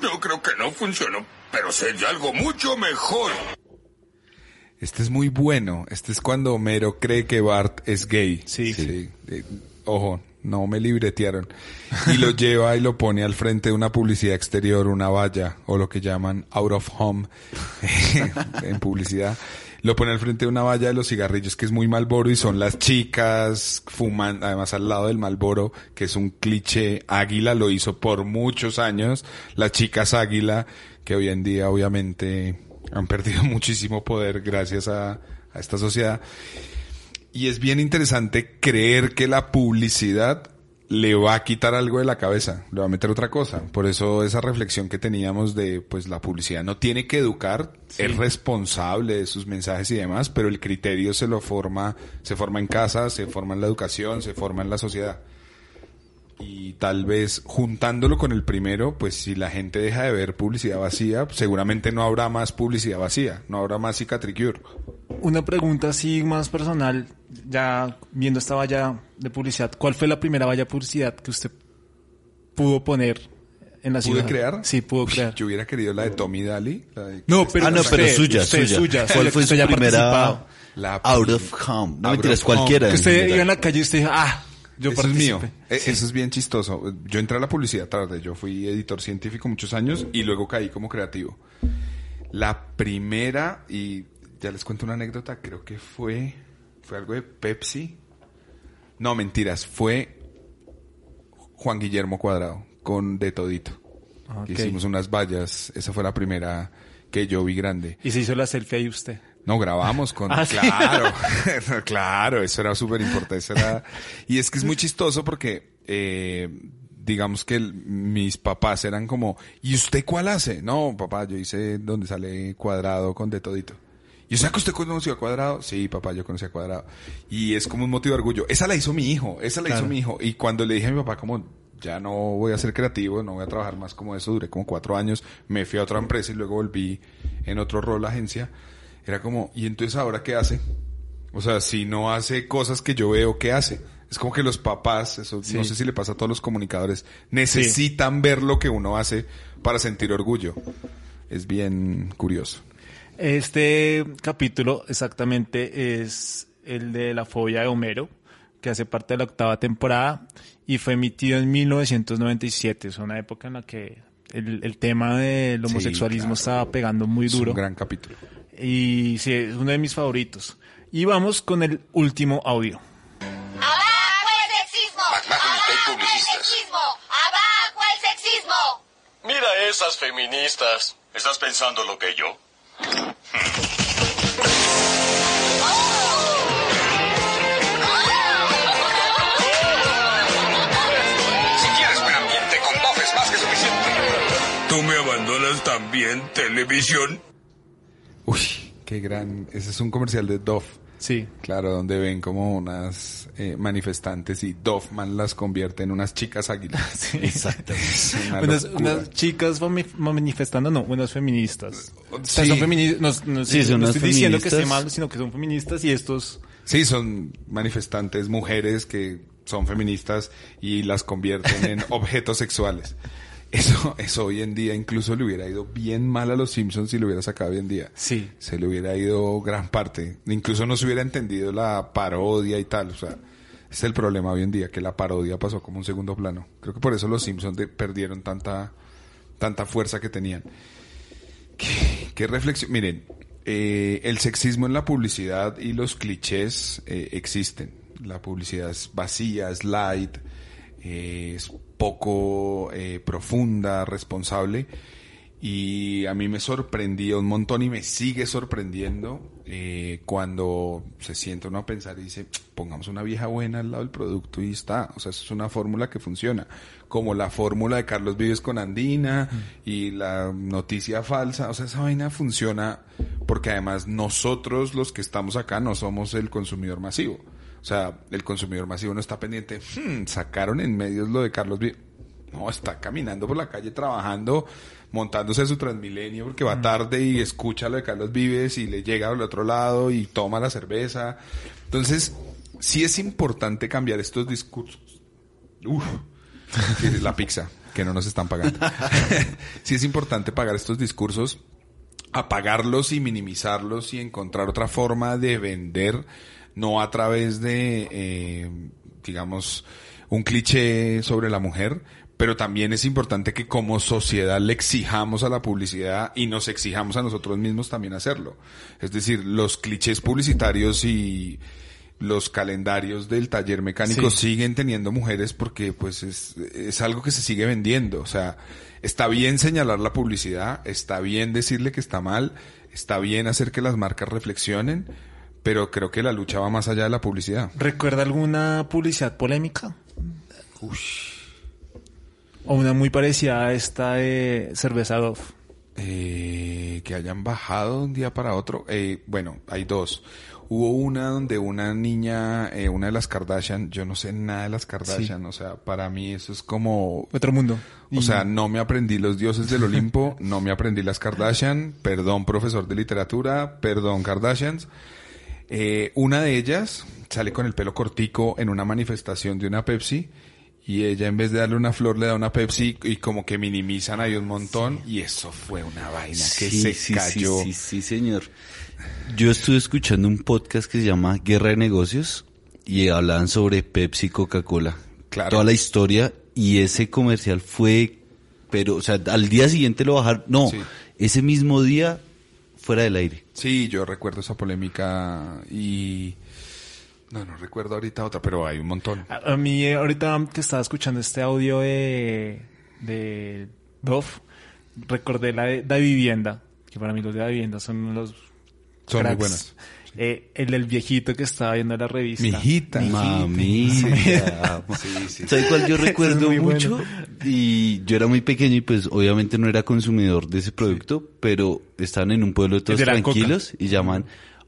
no creo que no funcionó, pero sé de algo mucho mejor. Este es muy bueno. Este es cuando Homero cree que Bart es gay. Sí. Eh, ojo, no me libretearon. Y lo [laughs] lleva y lo pone al frente de una publicidad exterior, una valla, o lo que llaman out of home [laughs] en publicidad. Lo pone al frente de una valla de los cigarrillos que es muy Malboro y son las chicas fumando, además al lado del Malboro, que es un cliché águila, lo hizo por muchos años. Las chicas águila, que hoy en día obviamente han perdido [laughs] muchísimo poder gracias a, a esta sociedad. Y es bien interesante creer que la publicidad le va a quitar algo de la cabeza, le va a meter otra cosa. Por eso esa reflexión que teníamos de, pues la publicidad no tiene que educar, es responsable de sus mensajes y demás, pero el criterio se lo forma, se forma en casa, se forma en la educación, se forma en la sociedad. Y tal vez juntándolo con el primero, pues si la gente deja de ver publicidad vacía, seguramente no habrá más publicidad vacía, no habrá más cicatricure. Una pregunta así más personal, ya viendo esta valla de publicidad, ¿cuál fue la primera valla de publicidad que usted pudo poner en la ¿Pude ciudad? crear? Sí, pudo Uy, crear. Yo hubiera querido la de Tommy Daly. la de- No, pero ah, no, usted, pero suya, usted, suya. suya, ¿Cuál fue su primera. La out of home? No Out mentiras, home. cualquiera. Que usted iba en la calle y usted dijo, ah, yo eso es mío. E- Eso es bien chistoso. Yo entré a la publicidad tarde. Yo fui editor científico muchos años y luego caí como creativo. La primera, y ya les cuento una anécdota, creo que fue, fue algo de Pepsi. No, mentiras. Fue Juan Guillermo Cuadrado con De Todito. Que. Hicimos unas vallas. Esa fue la primera que yo vi grande. Y se hizo la selfie ahí usted. No, grabamos con... Ah, ¿sí? claro, [laughs] [laughs] claro, eso era súper importante. era- Y es que es muy chistoso porque, eh, digamos que el- mis papás eran como, ¿y usted cuál hace? No, papá, yo hice donde sale cuadrado con de todito. ¿Y o sea que usted conoció a Cuadrado? Sí, papá, yo conocí a Cuadrado. Y es como un motivo de orgullo. Esa la hizo mi hijo, esa la Claro. hizo mi hijo. Y cuando le dije a mi papá como, ya no voy a ser creativo, no voy a trabajar más como eso, duré como cuatro años, me fui a otra empresa y luego volví en otro rol la agencia. Era como, ¿y entonces ahora qué hace? O sea, si no hace cosas que yo veo, ¿qué hace? Es como que los papás, eso Sí. no sé si le pasa a todos los comunicadores, necesitan ver lo que uno hace para sentir orgullo. Es bien curioso. Este capítulo exactamente es el de la fobia de Homero, que hace parte de la octava temporada y fue emitido en 1997. Es una época en la que el, el tema del Sí, homosexualismo claro. estaba pegando muy Es un duro. gran capítulo. Y sí, es uno de mis favoritos. Y vamos con el último audio. ¡Abajo el sexismo! ¡Abajo el sexismo! ¡Abajo el sexismo! Mira esas feministas. ¿Estás pensando lo que yo? Si quieres buen ambiente, con Dove es más que suficiente. ¿Tú me abandonas también, televisión? Uy, qué gran. Ese es un comercial de Dove. Sí. Claro, donde ven como unas eh, manifestantes y Doffman las convierte en unas chicas águilas. [laughs] Exacto. Es una Unas, chicas manifestando, no, unas feministas. O sea, Sí. son feministas. No, no- Sí, son no unas estoy diciendo que esté mal, sino que son feministas y estos. Sí, son manifestantes mujeres que son feministas y las convierten en [laughs] objetos sexuales. Eso, eso hoy en día incluso le hubiera ido bien mal a los Simpsons si lo hubiera sacado hoy en día. Sí. Se le hubiera ido gran parte. Incluso no se hubiera entendido la parodia y tal. O sea, es el problema hoy en día, que la parodia pasó como un segundo plano. Creo que por eso los Simpsons de- perdieron tanta, tanta fuerza que tenían. ¿Qué, qué reflexión? Miren, eh, el sexismo en la publicidad y los clichés eh, existen. La publicidad es vacía, es light, eh, es poco eh, profunda, responsable. Y a mí me sorprendía un montón y me sigue sorprendiendo eh, cuando se sienta uno a pensar y dice, pongamos una vieja buena al lado del producto y está. O sea, eso es una fórmula que funciona. Como la fórmula de Carlos Vives con Andina y la noticia falsa. O sea, esa vaina funciona porque además nosotros los que estamos acá no somos el consumidor masivo. O sea, el consumidor masivo no está pendiente. "Hmm, sacaron en medios lo de Carlos Vives. No, está caminando por la calle trabajando, montándose a su Transmilenio porque va tarde y escucha lo de Carlos Vives y le llega al otro lado y toma la cerveza. Entonces, sí es importante cambiar estos discursos. Uf, la pizza, que no nos están pagando. [laughs] sí es importante pagar estos discursos, apagarlos y minimizarlos y encontrar otra forma de vender, no a través de, eh, digamos, un cliché sobre la mujer, pero también es importante que como sociedad le exijamos a la publicidad y nos exijamos a nosotros mismos también hacerlo. Es decir, los clichés publicitarios y los calendarios del taller mecánico Sí. siguen teniendo mujeres porque pues es, es algo que se sigue vendiendo. O sea, está bien señalar la publicidad, está bien decirle que está mal, está bien hacer que las marcas reflexionen, pero creo que la lucha va más allá de la publicidad. ¿Recuerda alguna publicidad polémica? O una muy parecida a esta de cerveza Dove. Eh, que hayan bajado de un día para otro. Eh, bueno, hay dos. Hubo una donde una niña, eh, una de las Kardashian, yo no sé nada de las Kardashian, o sea, para mí eso es como... Otro mundo. O Y- sea, no me aprendí los dioses del Olimpo, no me aprendí las Kardashian, perdón profesor de literatura, perdón Kardashians. Eh, una de ellas sale con el pelo cortico en una manifestación de una Pepsi y ella en vez de darle una flor le da una Pepsi y como que minimizan ahí un montón y eso fue una vaina que Sí, se sí, cayó. Sí, sí, sí, señor. Yo estuve escuchando un podcast que se llama Guerra de Negocios y hablaban sobre Pepsi y Coca-Cola. Claro. Toda la historia y ese comercial fue, pero, o sea, al día siguiente lo bajaron. No, ese mismo día fuera del aire. Sí, yo recuerdo esa polémica y No, no recuerdo ahorita otra, pero hay un montón. A, a mí, eh, ahorita que estaba escuchando este audio de, de Dove, recordé la de, Da Vivienda, que para mí los de Da Vivienda son los Son muy cracks. buenas. Eh, el del viejito que estaba viendo la revista. Mijita. Mamita. ¿Sabes cuál yo [laughs] Ese es recuerdo bueno. mucho? Y yo era muy pequeño y pues obviamente no era consumidor de ese producto, pero estaban en un pueblo todos tranquilos y llaman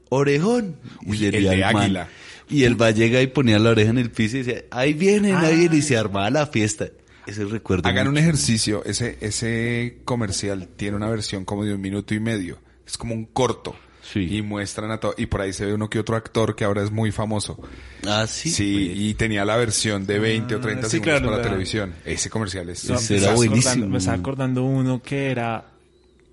orejón. Y Uy, el de man. águila. Y el va llega y ponía la oreja en el piso y decía, ahí vienen, ahí vienen, y Ah. se armaba la fiesta. Ese recuerdo. Hagan un ejercicio. Ese, ese comercial tiene una versión como de un minuto y medio. Es como un corto. Y muestran a todo. Y por ahí se ve uno que otro actor que ahora es muy famoso. Ah, sí. Sí, y tenía la versión de 20 o 30 Ah, sí, segundos claro, para la- televisión. Ese comercial es... No, me estaba acordando- Me estaba acordando uno que era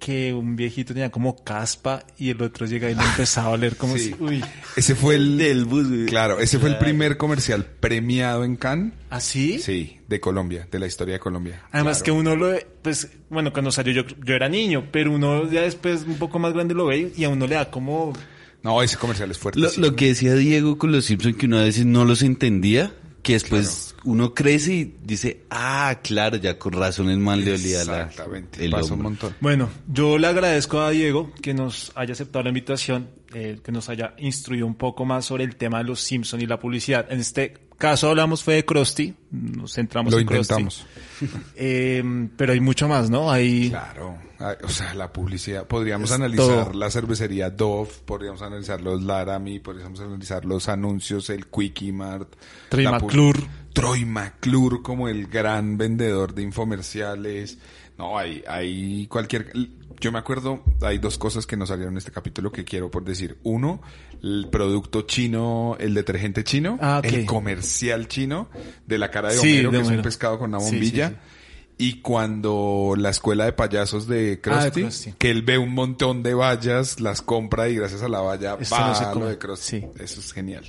que un viejito tenía como caspa y el otro llega y le empezaba a oler como Sí. si... Uy. Ese fue el... del bus. Claro, ese fue el primer comercial premiado en Cannes. ¿Ah, sí? Sí, de Colombia, de la historia de Colombia. Además que uno lo, pues, bueno, cuando salió yo, yo era niño, pero uno ya después un poco más grande lo ve y a uno le da como... No, ese comercial es fuerte. Lo, lo que decía Diego con los Simpsons, que uno a veces no los entendía, que después uno crece y dice, ah, claro, ya con razón el man le olía la, Exactamente, el pasa un montón. Bueno, yo le agradezco a Diego que nos haya aceptado la invitación, eh, que nos haya instruido un poco más sobre el tema de los Simpson y la publicidad. En este caso hablamos fue de Krusty, nos centramos Lo en Krusty. intentamos. [laughs] Eh, pero hay mucho más, ¿no? Hay... Claro. O sea, la publicidad. Podríamos Es analizar todo. la cervecería Dove, podríamos analizar los Laramie, podríamos analizar los anuncios, el Quickie Mart. Troy McClure. Troy McClure como el gran vendedor de infomerciales. No, hay, hay cualquier... Yo me acuerdo, hay dos cosas que nos salieron en este capítulo que quiero por decir. Uno, el producto chino, el detergente chino, Ah, el comercial chino de la cara de Sí, Homero, de que es un pescado con una sí, bombilla. sí. Y cuando la escuela de payasos de Ah, de Krusty, que él ve un montón de vallas, las compra y gracias a la valla Esto va no se a lo de Krusty. Eso es genial.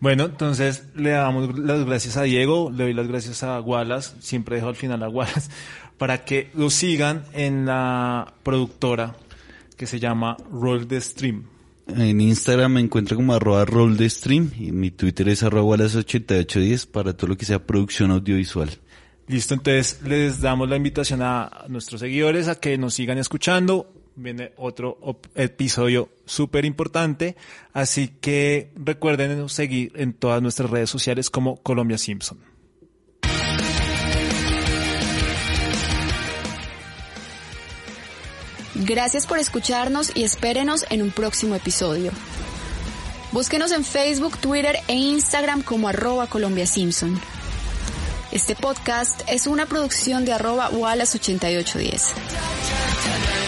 Bueno, entonces le damos las gracias a Diego, le doy las gracias a Wallace, siempre dejo al final a Wallace, [laughs] para que lo sigan en la productora que se llama Roll the Stream. En Instagram me encuentro como arroba roll de stream y mi Twitter es arroba las 8810 para todo lo que sea producción audiovisual. Listo, entonces les damos la invitación a nuestros seguidores a que nos sigan escuchando. Viene otro episodio súper importante, así que recuerden seguir en todas nuestras redes sociales como Colombia Simpson. Gracias por escucharnos y espérenos en un próximo episodio. Búsquenos en Facebook, Twitter e Instagram como arroba Colombia Simpson. Este podcast es una producción de arroba Wallace 8810.